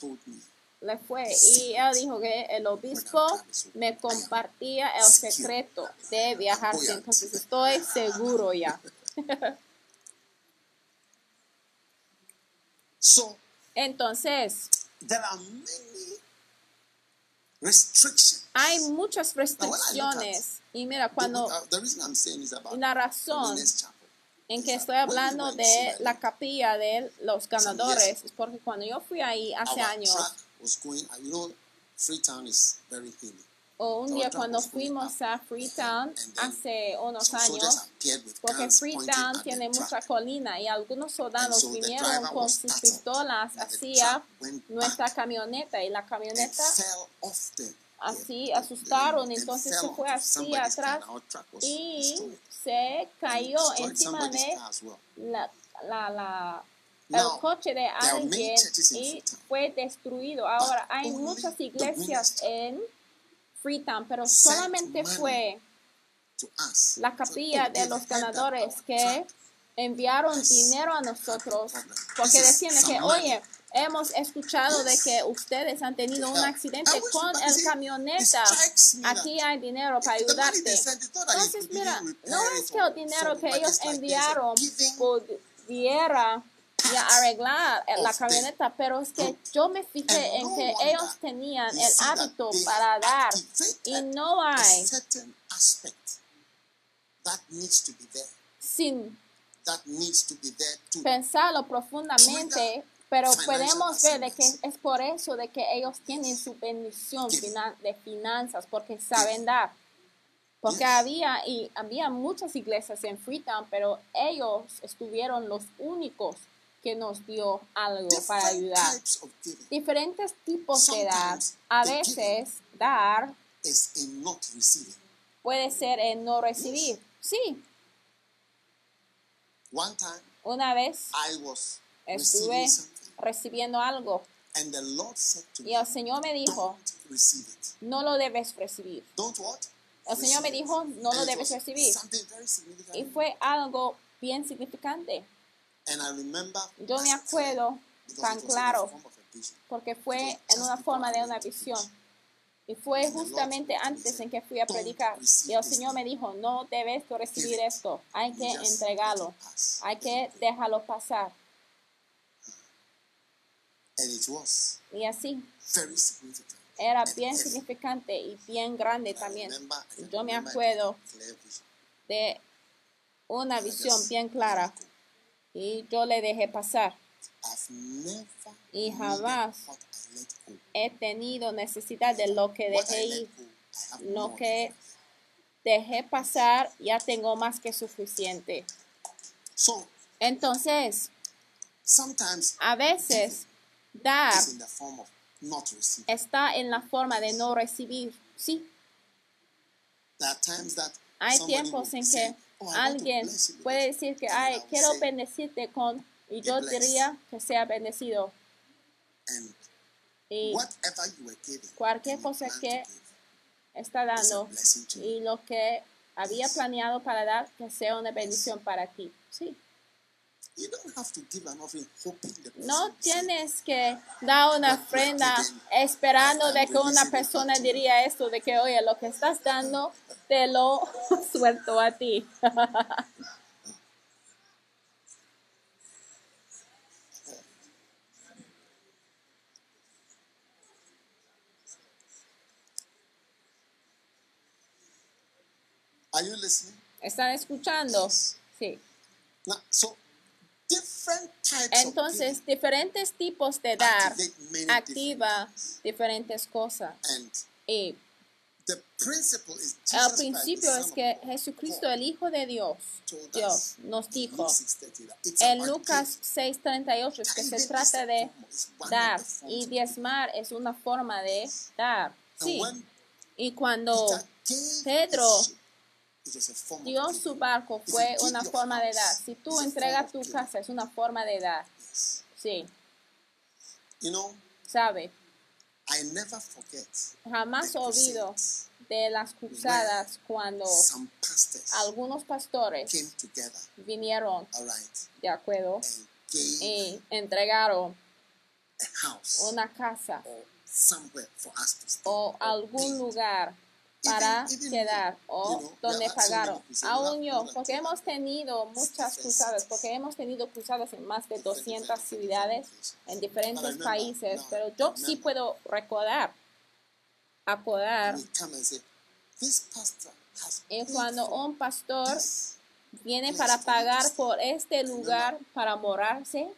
le fue y él dijo que el obispo me compartía el secreto de viajar. Entonces estoy seguro ya. *laughs* Entonces, hay muchas restricciones. Y mira, cuando uh, la razón en que estoy hablando de la capilla de los ganadores es porque cuando yo fui ahí hace años, o un día cuando fuimos a Freetown hace unos años, porque Freetown tiene mucha colina y algunos soldados vinieron con sus pistolas hacia nuestra camioneta y la camioneta así asustaron, entonces se fue así atrás y se cayó encima de la, la, la el coche de alguien y fue destruido. Ahora hay muchas iglesias en Freetown, pero solamente fue la capilla de los ganadores que enviaron dinero a nosotros porque decían que, oye, hemos escuchado de que ustedes han tenido un accidente con el camioneta. Aquí hay dinero para ayudarte. Entonces, mira, no es que el dinero que ellos enviaron pudiera ya arreglar la camioneta, pero es que yo me fijé en que ellos tenían el hábito para dar y no hay sin pensarlo profundamente, pero podemos ver de que es por eso de que ellos tienen su bendición de finanzas, porque saben dar. Porque había, y había muchas iglesias en Freetown, pero ellos estuvieron los únicos que nos dio algo para ayudar. Diferentes tipos de dar. A veces dar puede ser en no recibir. Sí. Una vez estuve recibiendo algo y el Señor me dijo, no lo debes recibir. El Señor me dijo, no lo debes recibir. Y fue algo bien significante. Yo me acuerdo tan claro porque fue en una forma de una visión. Y fue justamente antes en que fui a predicar. Y el Señor me dijo, no debes recibir esto. Hay que entregarlo. Hay que dejarlo pasar. Y así. Era bien significante y bien grande también. Yo me acuerdo de una visión bien clara y yo le dejé pasar. Y jamás he tenido necesidad de lo que dejé ir. Lo que dejé pasar ya tengo más que suficiente. Entonces, a veces dar está en la forma de no recibir. Sí. Hay tiempos en que Alguien puede decir que, ay, quiero bendecirte con, y yo diría que sea bendecido. Y cualquier cosa que está dando y lo que había planeado para dar, que sea una bendición para ti. Sí. No tienes que dar una ofrenda esperando de que una persona diría esto, de que, oye, lo que estás dando, te lo *laughs* suelto a ti. ¿Están escuchando? Sí. Entonces, diferentes tipos de dar activa diferentes cosas. Y el principio es que Jesucristo, el Hijo de Dios, Dios nos dijo en Lucas 6:38 que se trata de dar y diezmar es una forma de dar. Sí. Y cuando Pedro dio su barco fue una forma de dar. Si tú entregas tu casa es una forma de dar. Sí. ¿Sabe? Jamás olvido de las cruzadas cuando algunos pastores vinieron de acuerdo y entregaron una casa o algún lugar para quedar o donde pagaron. Aún yo, porque hemos tenido muchas cruzadas, porque hemos tenido cruzadas en más de 200 ciudades en diferentes países, pero yo sí puedo recordar, acordar, cuando un pastor viene para pagar por este lugar para morarse,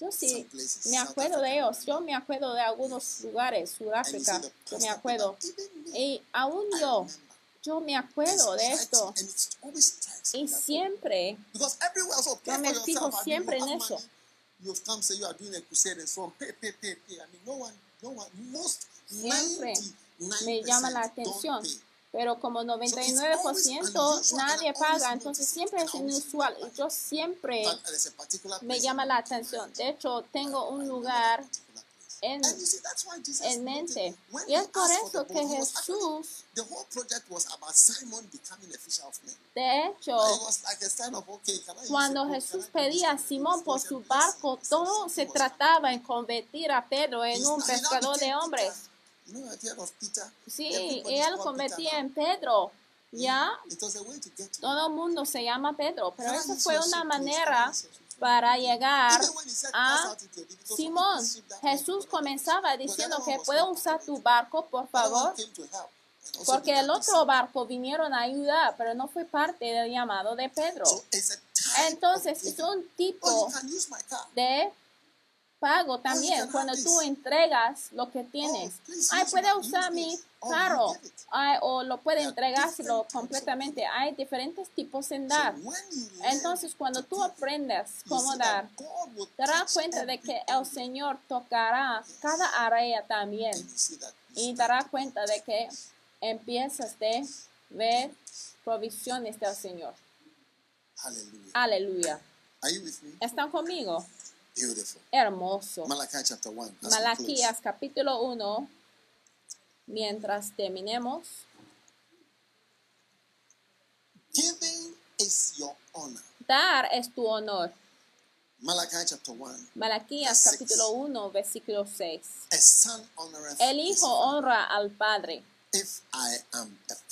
yo sí me acuerdo de ellos. Yo me acuerdo de algunos lugares, Sudáfrica, yo me acuerdo. Y aún yo, yo me acuerdo de esto. Y siempre, yo me fijo siempre en eso. Siempre me llama la atención pero como 99% nadie paga, entonces siempre es inusual. Y yo siempre me llama la atención. De hecho, tengo un lugar en, en mente. Y es por eso que Jesús, de hecho, cuando Jesús pedía a Simón por su barco, todo se trataba en convertir a Pedro en un pescador de hombres. Sí, él convertía en Pedro. Ya, todo el mundo se llama Pedro, pero eso fue una manera para llegar a Simón. Jesús comenzaba diciendo que puedo usar tu barco, por favor, porque el otro barco vinieron a ayudar, pero no fue parte del llamado de Pedro. Entonces, es un tipo de pago también cuando tú entregas lo que tienes. Ay, puede usar mi carro Ay, o lo puede entregárselo completamente. Hay diferentes tipos en dar. Entonces, cuando tú aprendes cómo dar, te darás cuenta de que el Señor tocará cada área también. Y te darás cuenta de que empiezas a ver provisiones del Señor. Aleluya. ¿Están conmigo? Hermoso. Malaquías capítulo 1. Mientras terminemos. Dar es tu honor. Malaquías capítulo 1, versículo 6. El hijo honra al padre.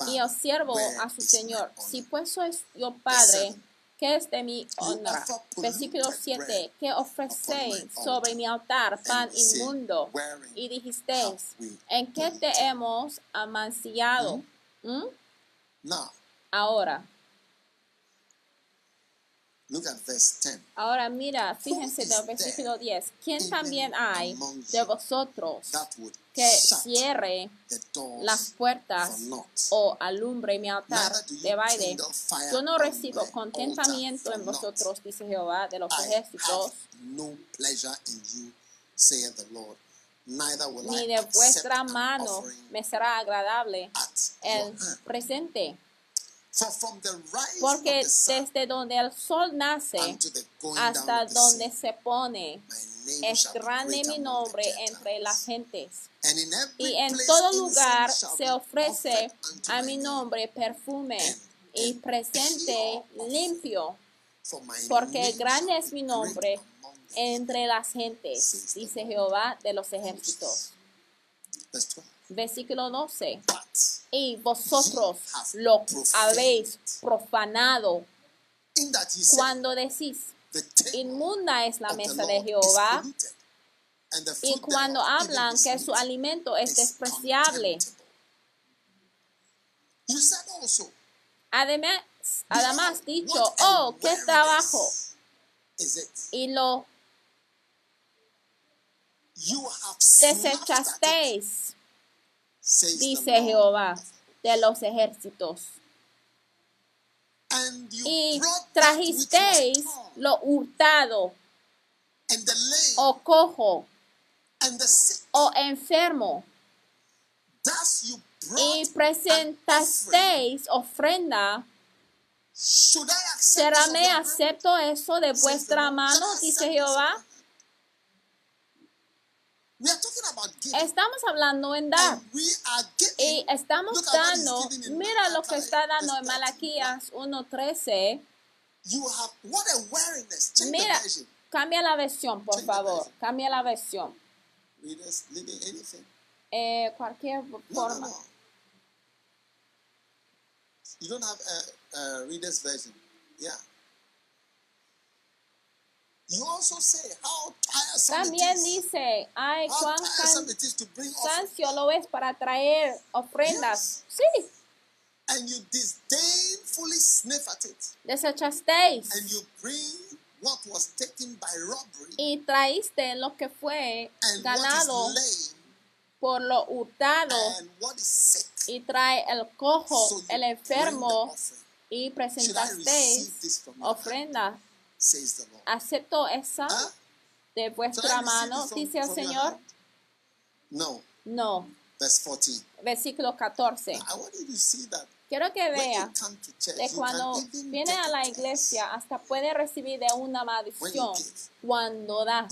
y el siervo a su señor. Si pues soy yo padre, que es de mi honra. Versículo 7, que ofrecéis sobre mi altar pan inmundo y dijisteis, ¿en qué te hemos amancillado? ¿Mm? Ahora. Ahora mira, fíjense del versículo 10. ¿Quién también hay de vosotros que cierre las puertas o alumbre mi altar de baile. Yo no recibo contentamiento en vosotros, dice Jehová de los ejércitos, ni de vuestra mano me será agradable el presente. Porque desde donde el sol nace hasta donde se pone, es grande mi nombre entre las gentes. Y en todo lugar se ofrece a mi nombre perfume y presente limpio, porque grande es mi nombre entre las gentes, dice Jehová de los ejércitos. Versículo 12. Y vosotros lo habéis profanado cuando decís, inmunda es la mesa de Jehová y cuando hablan que su alimento es despreciable. Además, además dicho, oh, qué trabajo. Y lo desechasteis, dice Jehová de los ejércitos. Y trajisteis lo hurtado o cojo o enfermo y presentasteis ofrenda, ¿será me acepto eso de vuestra mano? Dice Jehová. Estamos hablando en dar. Y estamos dando, mira lo que está dando en Malaquías 1.13. Mira, cambia la versión, por favor. Cambia la versión. Eh, cualquier forma. You don't have a, a reader's version. Yeah. También dice, ay, cuán cansancio lo es para traer ofrendas. Sí. And you disdainfully sniff at it. Desechasteis. And you bring what was taken by robbery. Y traíste lo que fue ganado por lo hurtado. And what is sick. Y trae el cojo, so el enfermo. Y presentasteis ofrendas ¿Acepto esa de vuestra mano? Dice el Señor. No. No. Verse 14. Versículo 14. Quiero que vea que cuando viene a la iglesia hasta puede recibir de una maldición cuando da.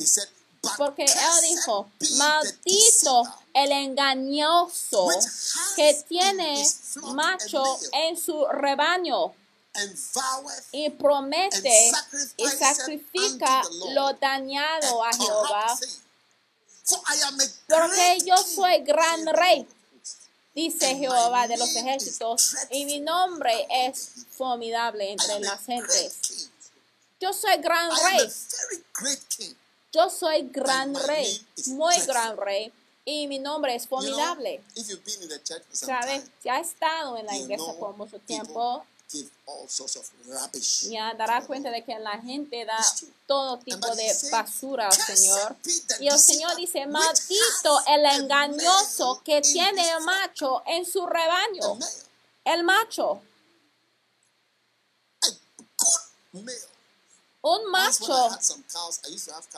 Porque él dijo, maldito el engañoso que tiene macho en su rebaño y promete y sacrifica lo dañado a Jehová. Porque yo soy gran rey, dice Jehová de los ejércitos, y mi nombre es formidable entre las gentes. Yo soy gran rey. Yo soy gran rey, muy gran rey, y mi nombre es formidable. ¿Sabes? Si ha estado en la iglesia por mucho tiempo, ya dará cuenta de que la gente da todo tipo de basura al Señor. Y el Señor dice, maldito el engañoso que tiene el macho en su rebaño. El macho. Un macho.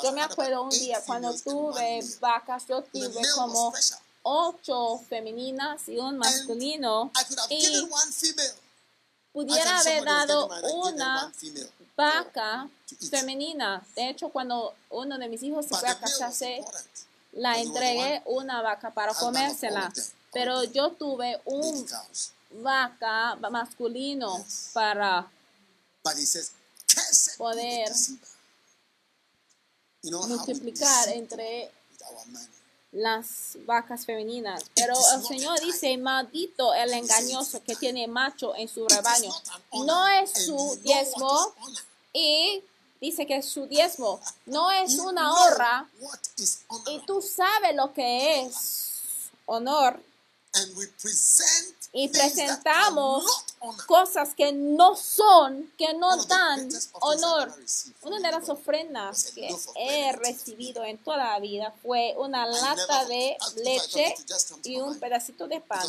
Yo me acuerdo un día cuando tuve vacas, yo tuve como ocho femeninas y un masculino. Y pudiera haber dado una vaca femenina. De hecho, cuando uno de mis hijos se fue a casarse, la entregué una vaca para comérsela. Pero yo tuve un vaca masculino para poder multiplicar entre las vacas femeninas. Pero el Señor dice, maldito el engañoso que tiene macho en su rebaño. No es su diezmo y dice que es su diezmo. No es una honra. Y tú sabes lo que es honor. Y presentamos cosas que no son, que no dan honor. Una de las ofrendas que he recibido en toda la vida fue una lata de leche y un pedacito de pan,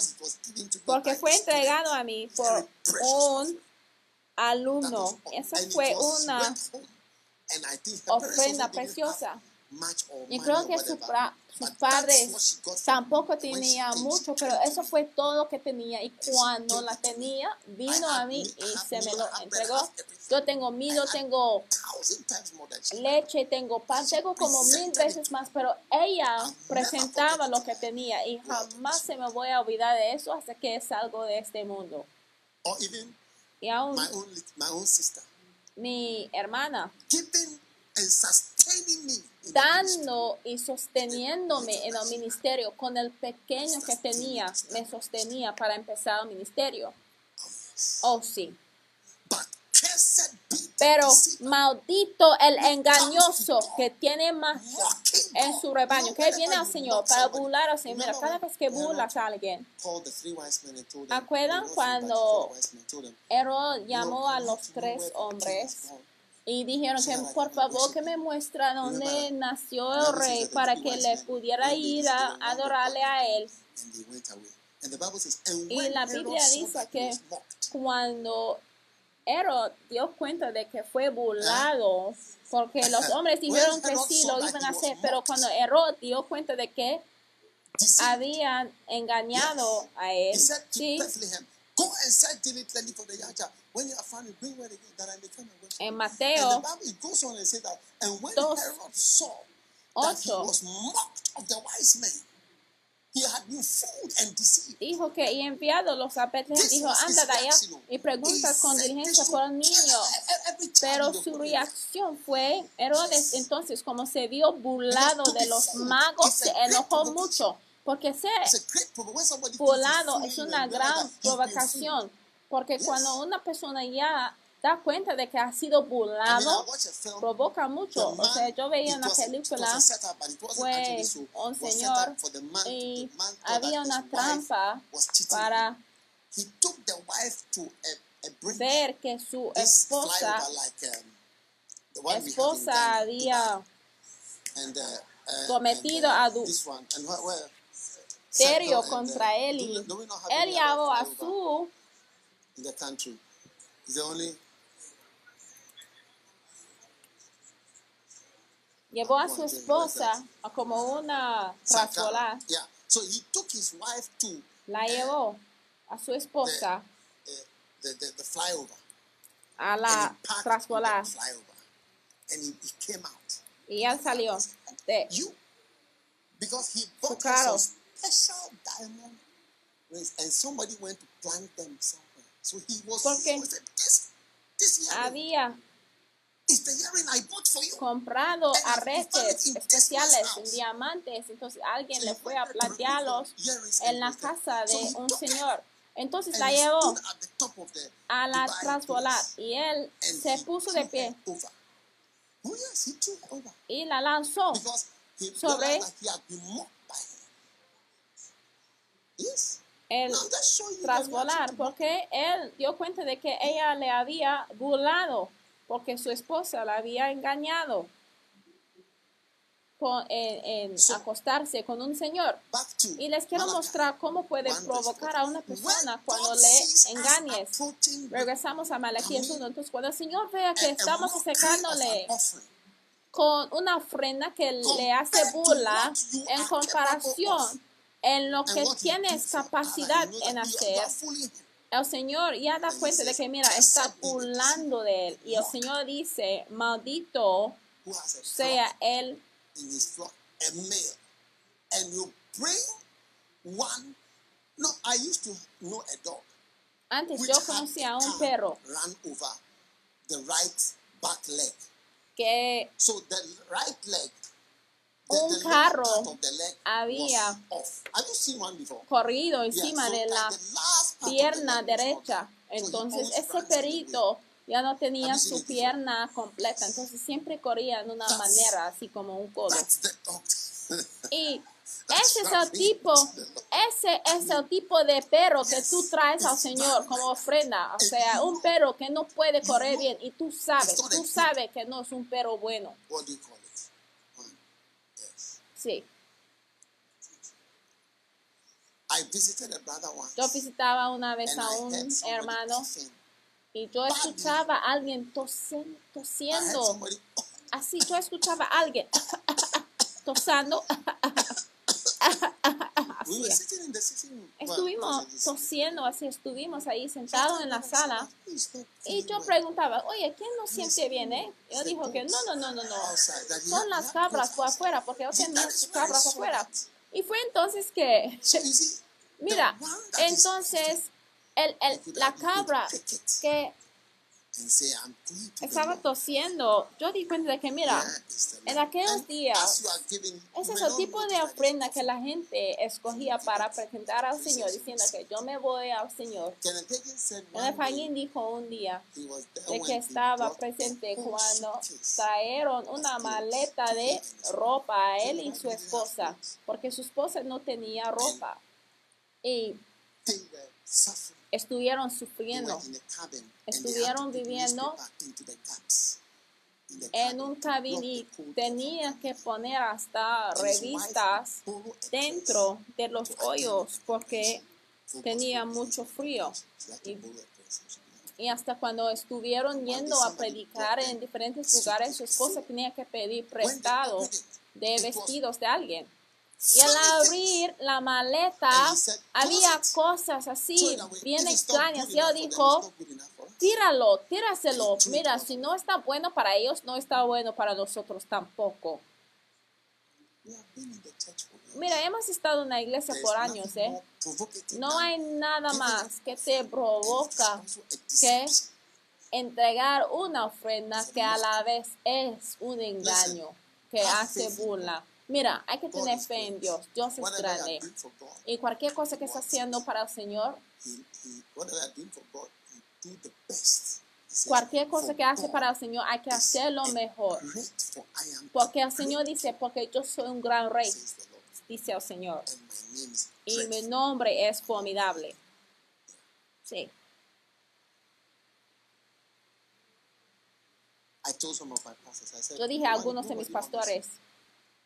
porque fue entregado a mí por un alumno. Esa fue una ofrenda preciosa. Y creo que su, sus padres tampoco tenía mucho, pero eso fue todo que tenía. Y cuando la tenía, vino a mí y se me lo entregó. Yo tengo milo, tengo leche, tengo pan, tengo como mil veces más, pero ella presentaba lo que tenía y jamás se me voy a olvidar de eso hasta que es algo de este mundo. Y aún mi hermana dando y sosteniéndome en el ministerio con el pequeño que tenía, me sostenía para empezar el ministerio. Oh, sí. Pero maldito el engañoso que tiene más en su rebaño, que viene al Señor para burlar al Señor. Mira, cada vez que burlas a alguien, ¿acuerdan cuando Herod llamó a los tres hombres? Y dijeron que por favor que me muestra dónde nació el rey para que le pudiera ir a adorarle a él. Y la Biblia dice que cuando Herod dio cuenta de que fue burlado, porque los hombres dijeron que sí lo iban a hacer, pero cuando Herod dio cuenta de que habían engañado a él. Sí. En Mateo 2, 8 dijo que y enviado los a dijo anda de allá y pregunta con diligencia por el niño pero su reacción fue Herodes entonces como se vio burlado de los magos se enojó mucho porque ser burlado es una gran provocación porque cuando una persona ya da cuenta de que ha sido burlado, provoca mucho. O sea, yo veía una película, fue un señor y había una trampa para ver que su esposa, esposa había uh, uh, cometido uh, adulterio contra él y él llamó a su llevó a su esposa a como una trasvolada. La llevó a su esposa a la trasvolada. Y él salió de su carro. Porque había comprado arrestes especiales diamantes. Entonces alguien le fue a plantearlos en la casa de un señor. Entonces la llevó a la transvolar y él se puso de pie. oh, y la lanzó sobre el trasvolar porque él dio cuenta de que ella le había burlado porque su esposa la había engañado en, acostarse con un señor. Y les quiero mostrar cómo puede provocar a una persona cuando le engañes. Regresamos a Malaquías 1. Entonces, cuando el Señor vea que estamos acercándole con una ofrenda que le hace burla en comparación en lo que tienes capacidad en hacer, el Señor ya da cuenta de que, mira, está burlando de él. Y el Señor dice, maldito sea él. Antes yo conocía a un perro que un carro había corrido encima de la pierna derecha. Entonces ese perito ya no tenía su pierna completa, entonces siempre corría de una manera así como un codo. Y *laughs* ese es el tipo, ese es el tipo de perro que tú traes al Señor como ofrenda. O sea, un perro que no puede correr bien. Y tú sabes, tú sabes que no es un perro bueno. Sí. Yo visitaba una vez a un hermano y yo escuchaba a alguien tosiendo. Así, yo escuchaba a alguien *laughs* tosando. *laughs* Estuvimos tosiendo, así estuvimos ahí sentados en la sala. y yo preguntaba, oye, ¿quién no siente bien? Eh? Yo dijo que no, no, no, no, no, son las cabras por afuera, porque yo tenía cabras afuera. Y fue entonces que, *laughs* mira, entonces el, el, la cabra que estaba tosiendo. Yo di cuenta de que, mira, en aquellos días, ese es el tipo de ofrenda que la gente escogía para presentar al Señor, diciendo que yo me voy al Señor. Kenneth Hagin dijo un día de que estaba presente cuando trajeron una maleta de ropa a él y su esposa, porque su esposa no tenía ropa. Y estuvieron sufriendo, estuvieron viviendo en un cabin y tenía que poner hasta revistas dentro de los hoyos porque tenía mucho frío. Y, hasta cuando estuvieron yendo a predicar en diferentes lugares, su esposa tenía que pedir prestado de vestidos de alguien. Y al abrir la maleta, había cosas así, bien extrañas. Y él dijo, tíralo, tíraselo. Mira, si no está bueno para ellos, no está bueno para nosotros tampoco. Mira, hemos estado en la iglesia por años, ¿eh? No hay nada más que te provoca que entregar una ofrenda que a la vez es un engaño, que hace burla. Mira, hay que tener fe en Dios. Dios es grande. Y cualquier cosa que está haciendo para el Señor, cualquier cosa que hace para el Señor, hay que hacerlo mejor. Porque el Señor dice, porque yo soy un gran rey, dice el Señor. Y mi nombre es formidable. Sí. Yo dije a algunos de mis pastores,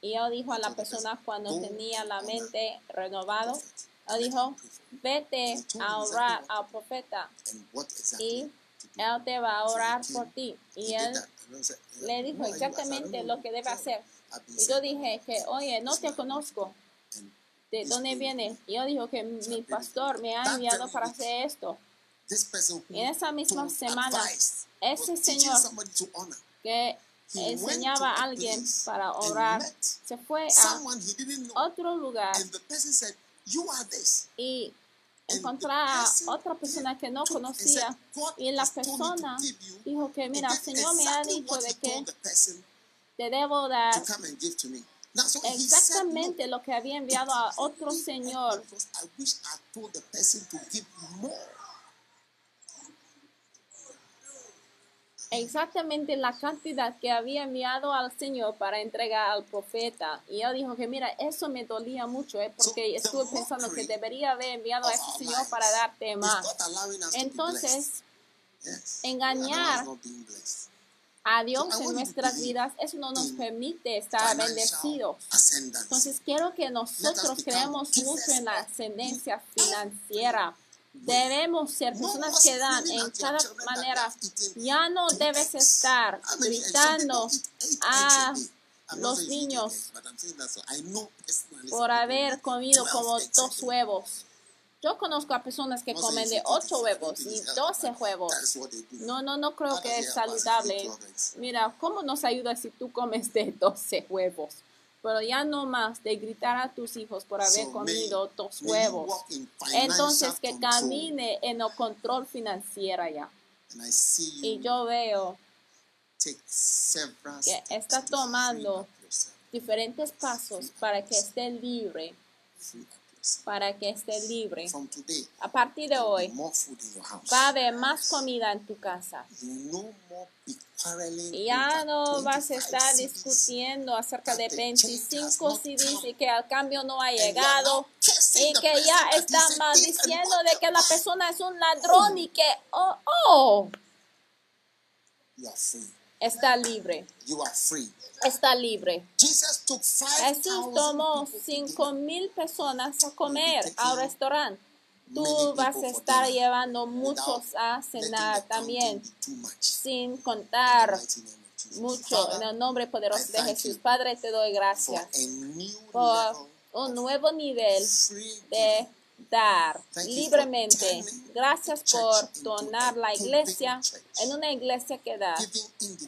y él dijo a la persona cuando tenía la mente renovado, él dijo, vete a orar al profeta y él te va a orar por ti. Y él le dijo exactamente lo que debe hacer. Y yo dije que, oye, no te conozco. ¿De dónde viene? Y yo dijo que mi pastor me ha enviado para hacer esto. En esa misma semana, ese señor que enseñaba a alguien para orar se fue a otro lugar. Y encontró a otra persona que no conocía. Y la persona dijo que mira, el Señor me ha dicho de que te debo dar exactamente lo que había enviado a otro señor exactamente la cantidad que había enviado al Señor para entregar al profeta. Y él dijo que, mira, eso me dolía mucho, ¿eh? porque estuve pensando que debería haber enviado a ese Señor para darte más. Entonces, engañar a Dios en nuestras vidas, eso no nos permite estar bendecidos. Entonces, quiero que nosotros creemos mucho en la ascendencia financiera. Debemos ser personas que dan en cada manera. Ya no debes estar gritando a los niños por haber comido como dos huevos. Yo conozco a personas que comen de ocho huevos y doce huevos. No, no, no creo que es saludable. Mira, ¿cómo nos ayuda si tú comes de doce huevos? Pero ya no más de gritar a tus hijos por haber comido dos huevos. Entonces que camine en el control financiero ya. Y yo veo que está tomando diferentes pasos para que esté libre para que esté libre. A partir de hoy, va a haber más comida en tu casa. Ya no vas a estar discutiendo acerca de 25 CDs y que al cambio no ha llegado y que ya están diciendo de que la persona es un ladrón y que, oh, oh, está libre está libre. Jesús tomó cinco mil personas a comer al restaurante. Tú vas a estar llevando muchos a cenar también, sin contar mucho. En el nombre poderoso de Jesús, Padre, te doy gracias por un nuevo nivel de dar libremente. Gracias por donar la iglesia en una iglesia que da.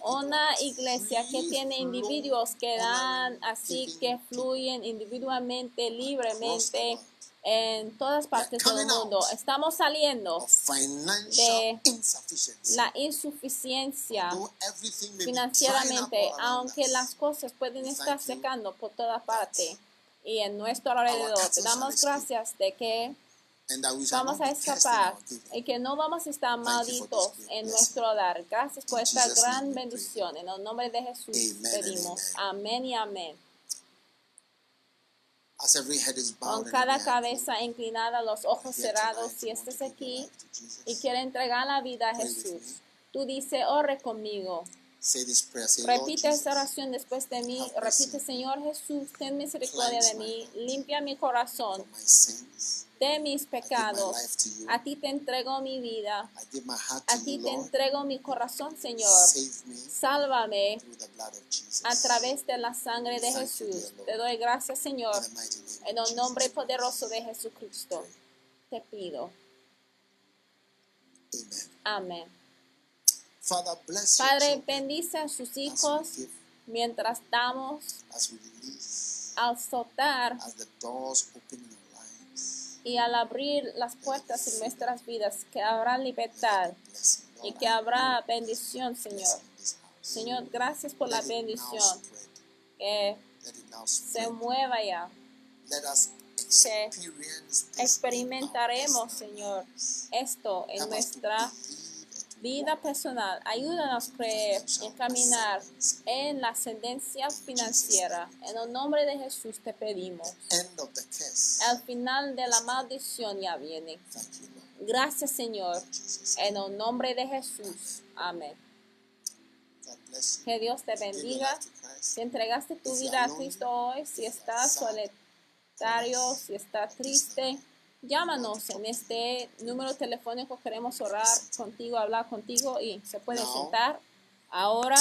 Una iglesia que tiene individuos que dan así que fluyen individualmente, libremente en todas partes del mundo. Estamos saliendo de la insuficiencia financieramente, aunque las cosas pueden estar secando por toda parte y en nuestro alrededor. Te damos gracias de que vamos a escapar y que no vamos a estar malditos en nuestro hogar. Gracias por esta gran bendición. En el nombre de Jesús pedimos. Amén y amén. con cada cabeza inclinada, los ojos cerrados, si estás aquí y quieres entregar la vida a Jesús, tú dices, ore conmigo. Repite esta oración después de mí. Repite, Señor Jesús, ten misericordia de mí, limpia mi corazón de mis pecados. A ti te entrego mi vida. A ti te entrego mi corazón, Señor. Sálvame a través de la sangre de Jesús. Te doy gracias, Señor, en el nombre poderoso de Jesucristo. Te pido. Amén. Padre, bendice a sus hijos mientras estamos al soltar y al abrir las puertas en nuestras vidas, que habrá libertad y que habrá bendición, Señor. Señor, gracias por la bendición. Que se mueva ya. Que experimentaremos, Señor, esto en nuestra vida personal. Ayúdanos a creer y caminar en la ascendencia financiera. En el nombre de Jesús te pedimos. El final de la maldición ya viene. Gracias Señor. En el nombre de Jesús. Amén. Que Dios te bendiga. Si entregaste tu vida a Cristo hoy, si estás solitario, si estás triste, llámanos en este número telefónico. Queremos orar contigo, hablar contigo y se puede sentar. Ahora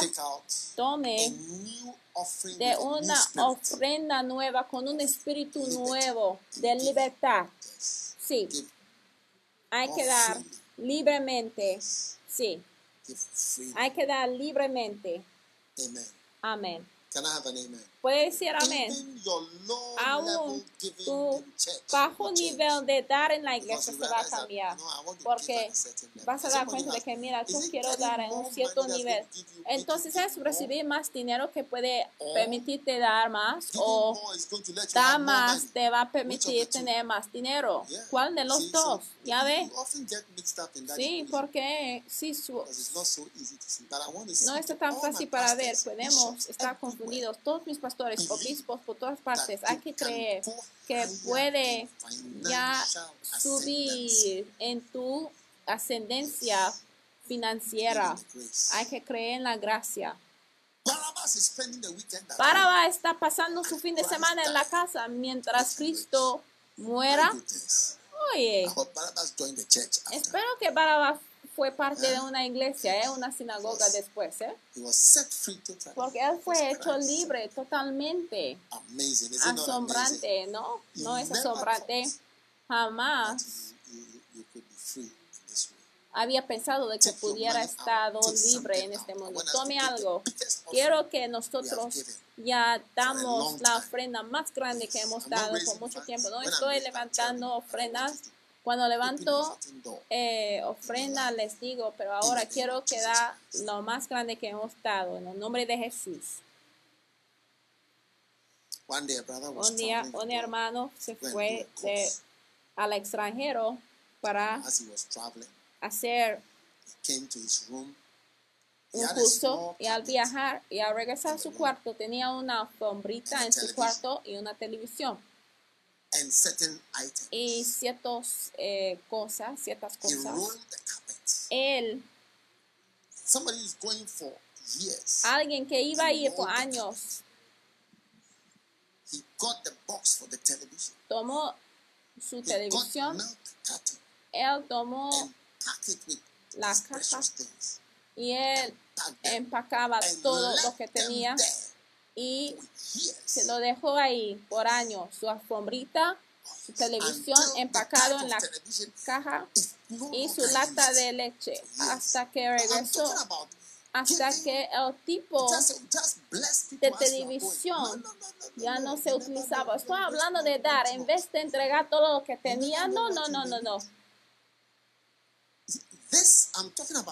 tome de una ofrenda nueva con un espíritu nuevo de libertad. Sí. Hay que dar libremente. Sí. Hay que dar libremente. Amén. Puede decir amén. Aún tu bajo nivel de dar en la iglesia se va a cambiar. Porque vas a dar cuenta de que, mira, tú quiero dar en un cierto nivel. Entonces es recibir más dinero que puede permitirte dar más o dar más te va a permitir tener más dinero. ¿Cuál de los dos? ¿Ya ve? Sí, porque sí, no está tan fácil para ver. Podemos estar confundidos. Todos mis pastores, obispos por todas partes, hay que creer que puede ya subir en tu ascendencia financiera. Hay que creer en la gracia. Barabas está pasando su fin de semana en la casa mientras Cristo muera. Oye, espero que Barabas fue parte de una iglesia, ¿eh? una sinagoga después. ¿eh? Porque él fue hecho libre totalmente. Asombrante, ¿no? No es asombrante. Jamás había pensado de que pudiera estar libre en este mundo. Tome algo. Quiero que nosotros ya damos la ofrenda más grande que hemos dado por mucho tiempo. No estoy levantando ofrendas cuando levanto eh, ofrenda les digo, pero ahora quiero que da lo más grande que hemos dado en el nombre de Jesús. Un día un hermano se fue al extranjero para hacer un curso y al viajar y al regresar a su cuarto tenía una alfombrita en su cuarto y una televisión y ciertas eh, cosas, ciertas cosas. Él, alguien que iba a ir por años, tomó su televisión, él tomó la caja y él empacaba todo lo que tenía y se lo dejó ahí por años, su alfombrita, su televisión empacado en la caja y su lata de leche hasta que regresó hasta que el tipo de televisión ya no se utilizaba. Estoy hablando de dar, en vez de entregar todo lo que tenía, no, no, no, no, no.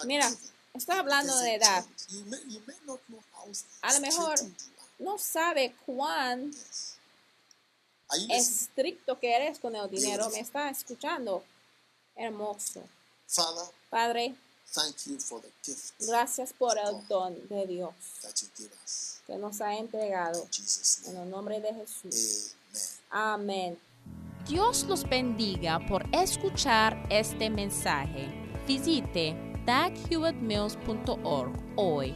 Mira, estoy hablando de dar. A lo mejor no sabe cuán estricto que eres con el dinero. Me está escuchando. Hermoso. Padre, gracias por el don de Dios que nos ha entregado. En el nombre de Jesús. Amén. Dios los bendiga por escuchar este mensaje. Visite daghewittmills.org hoy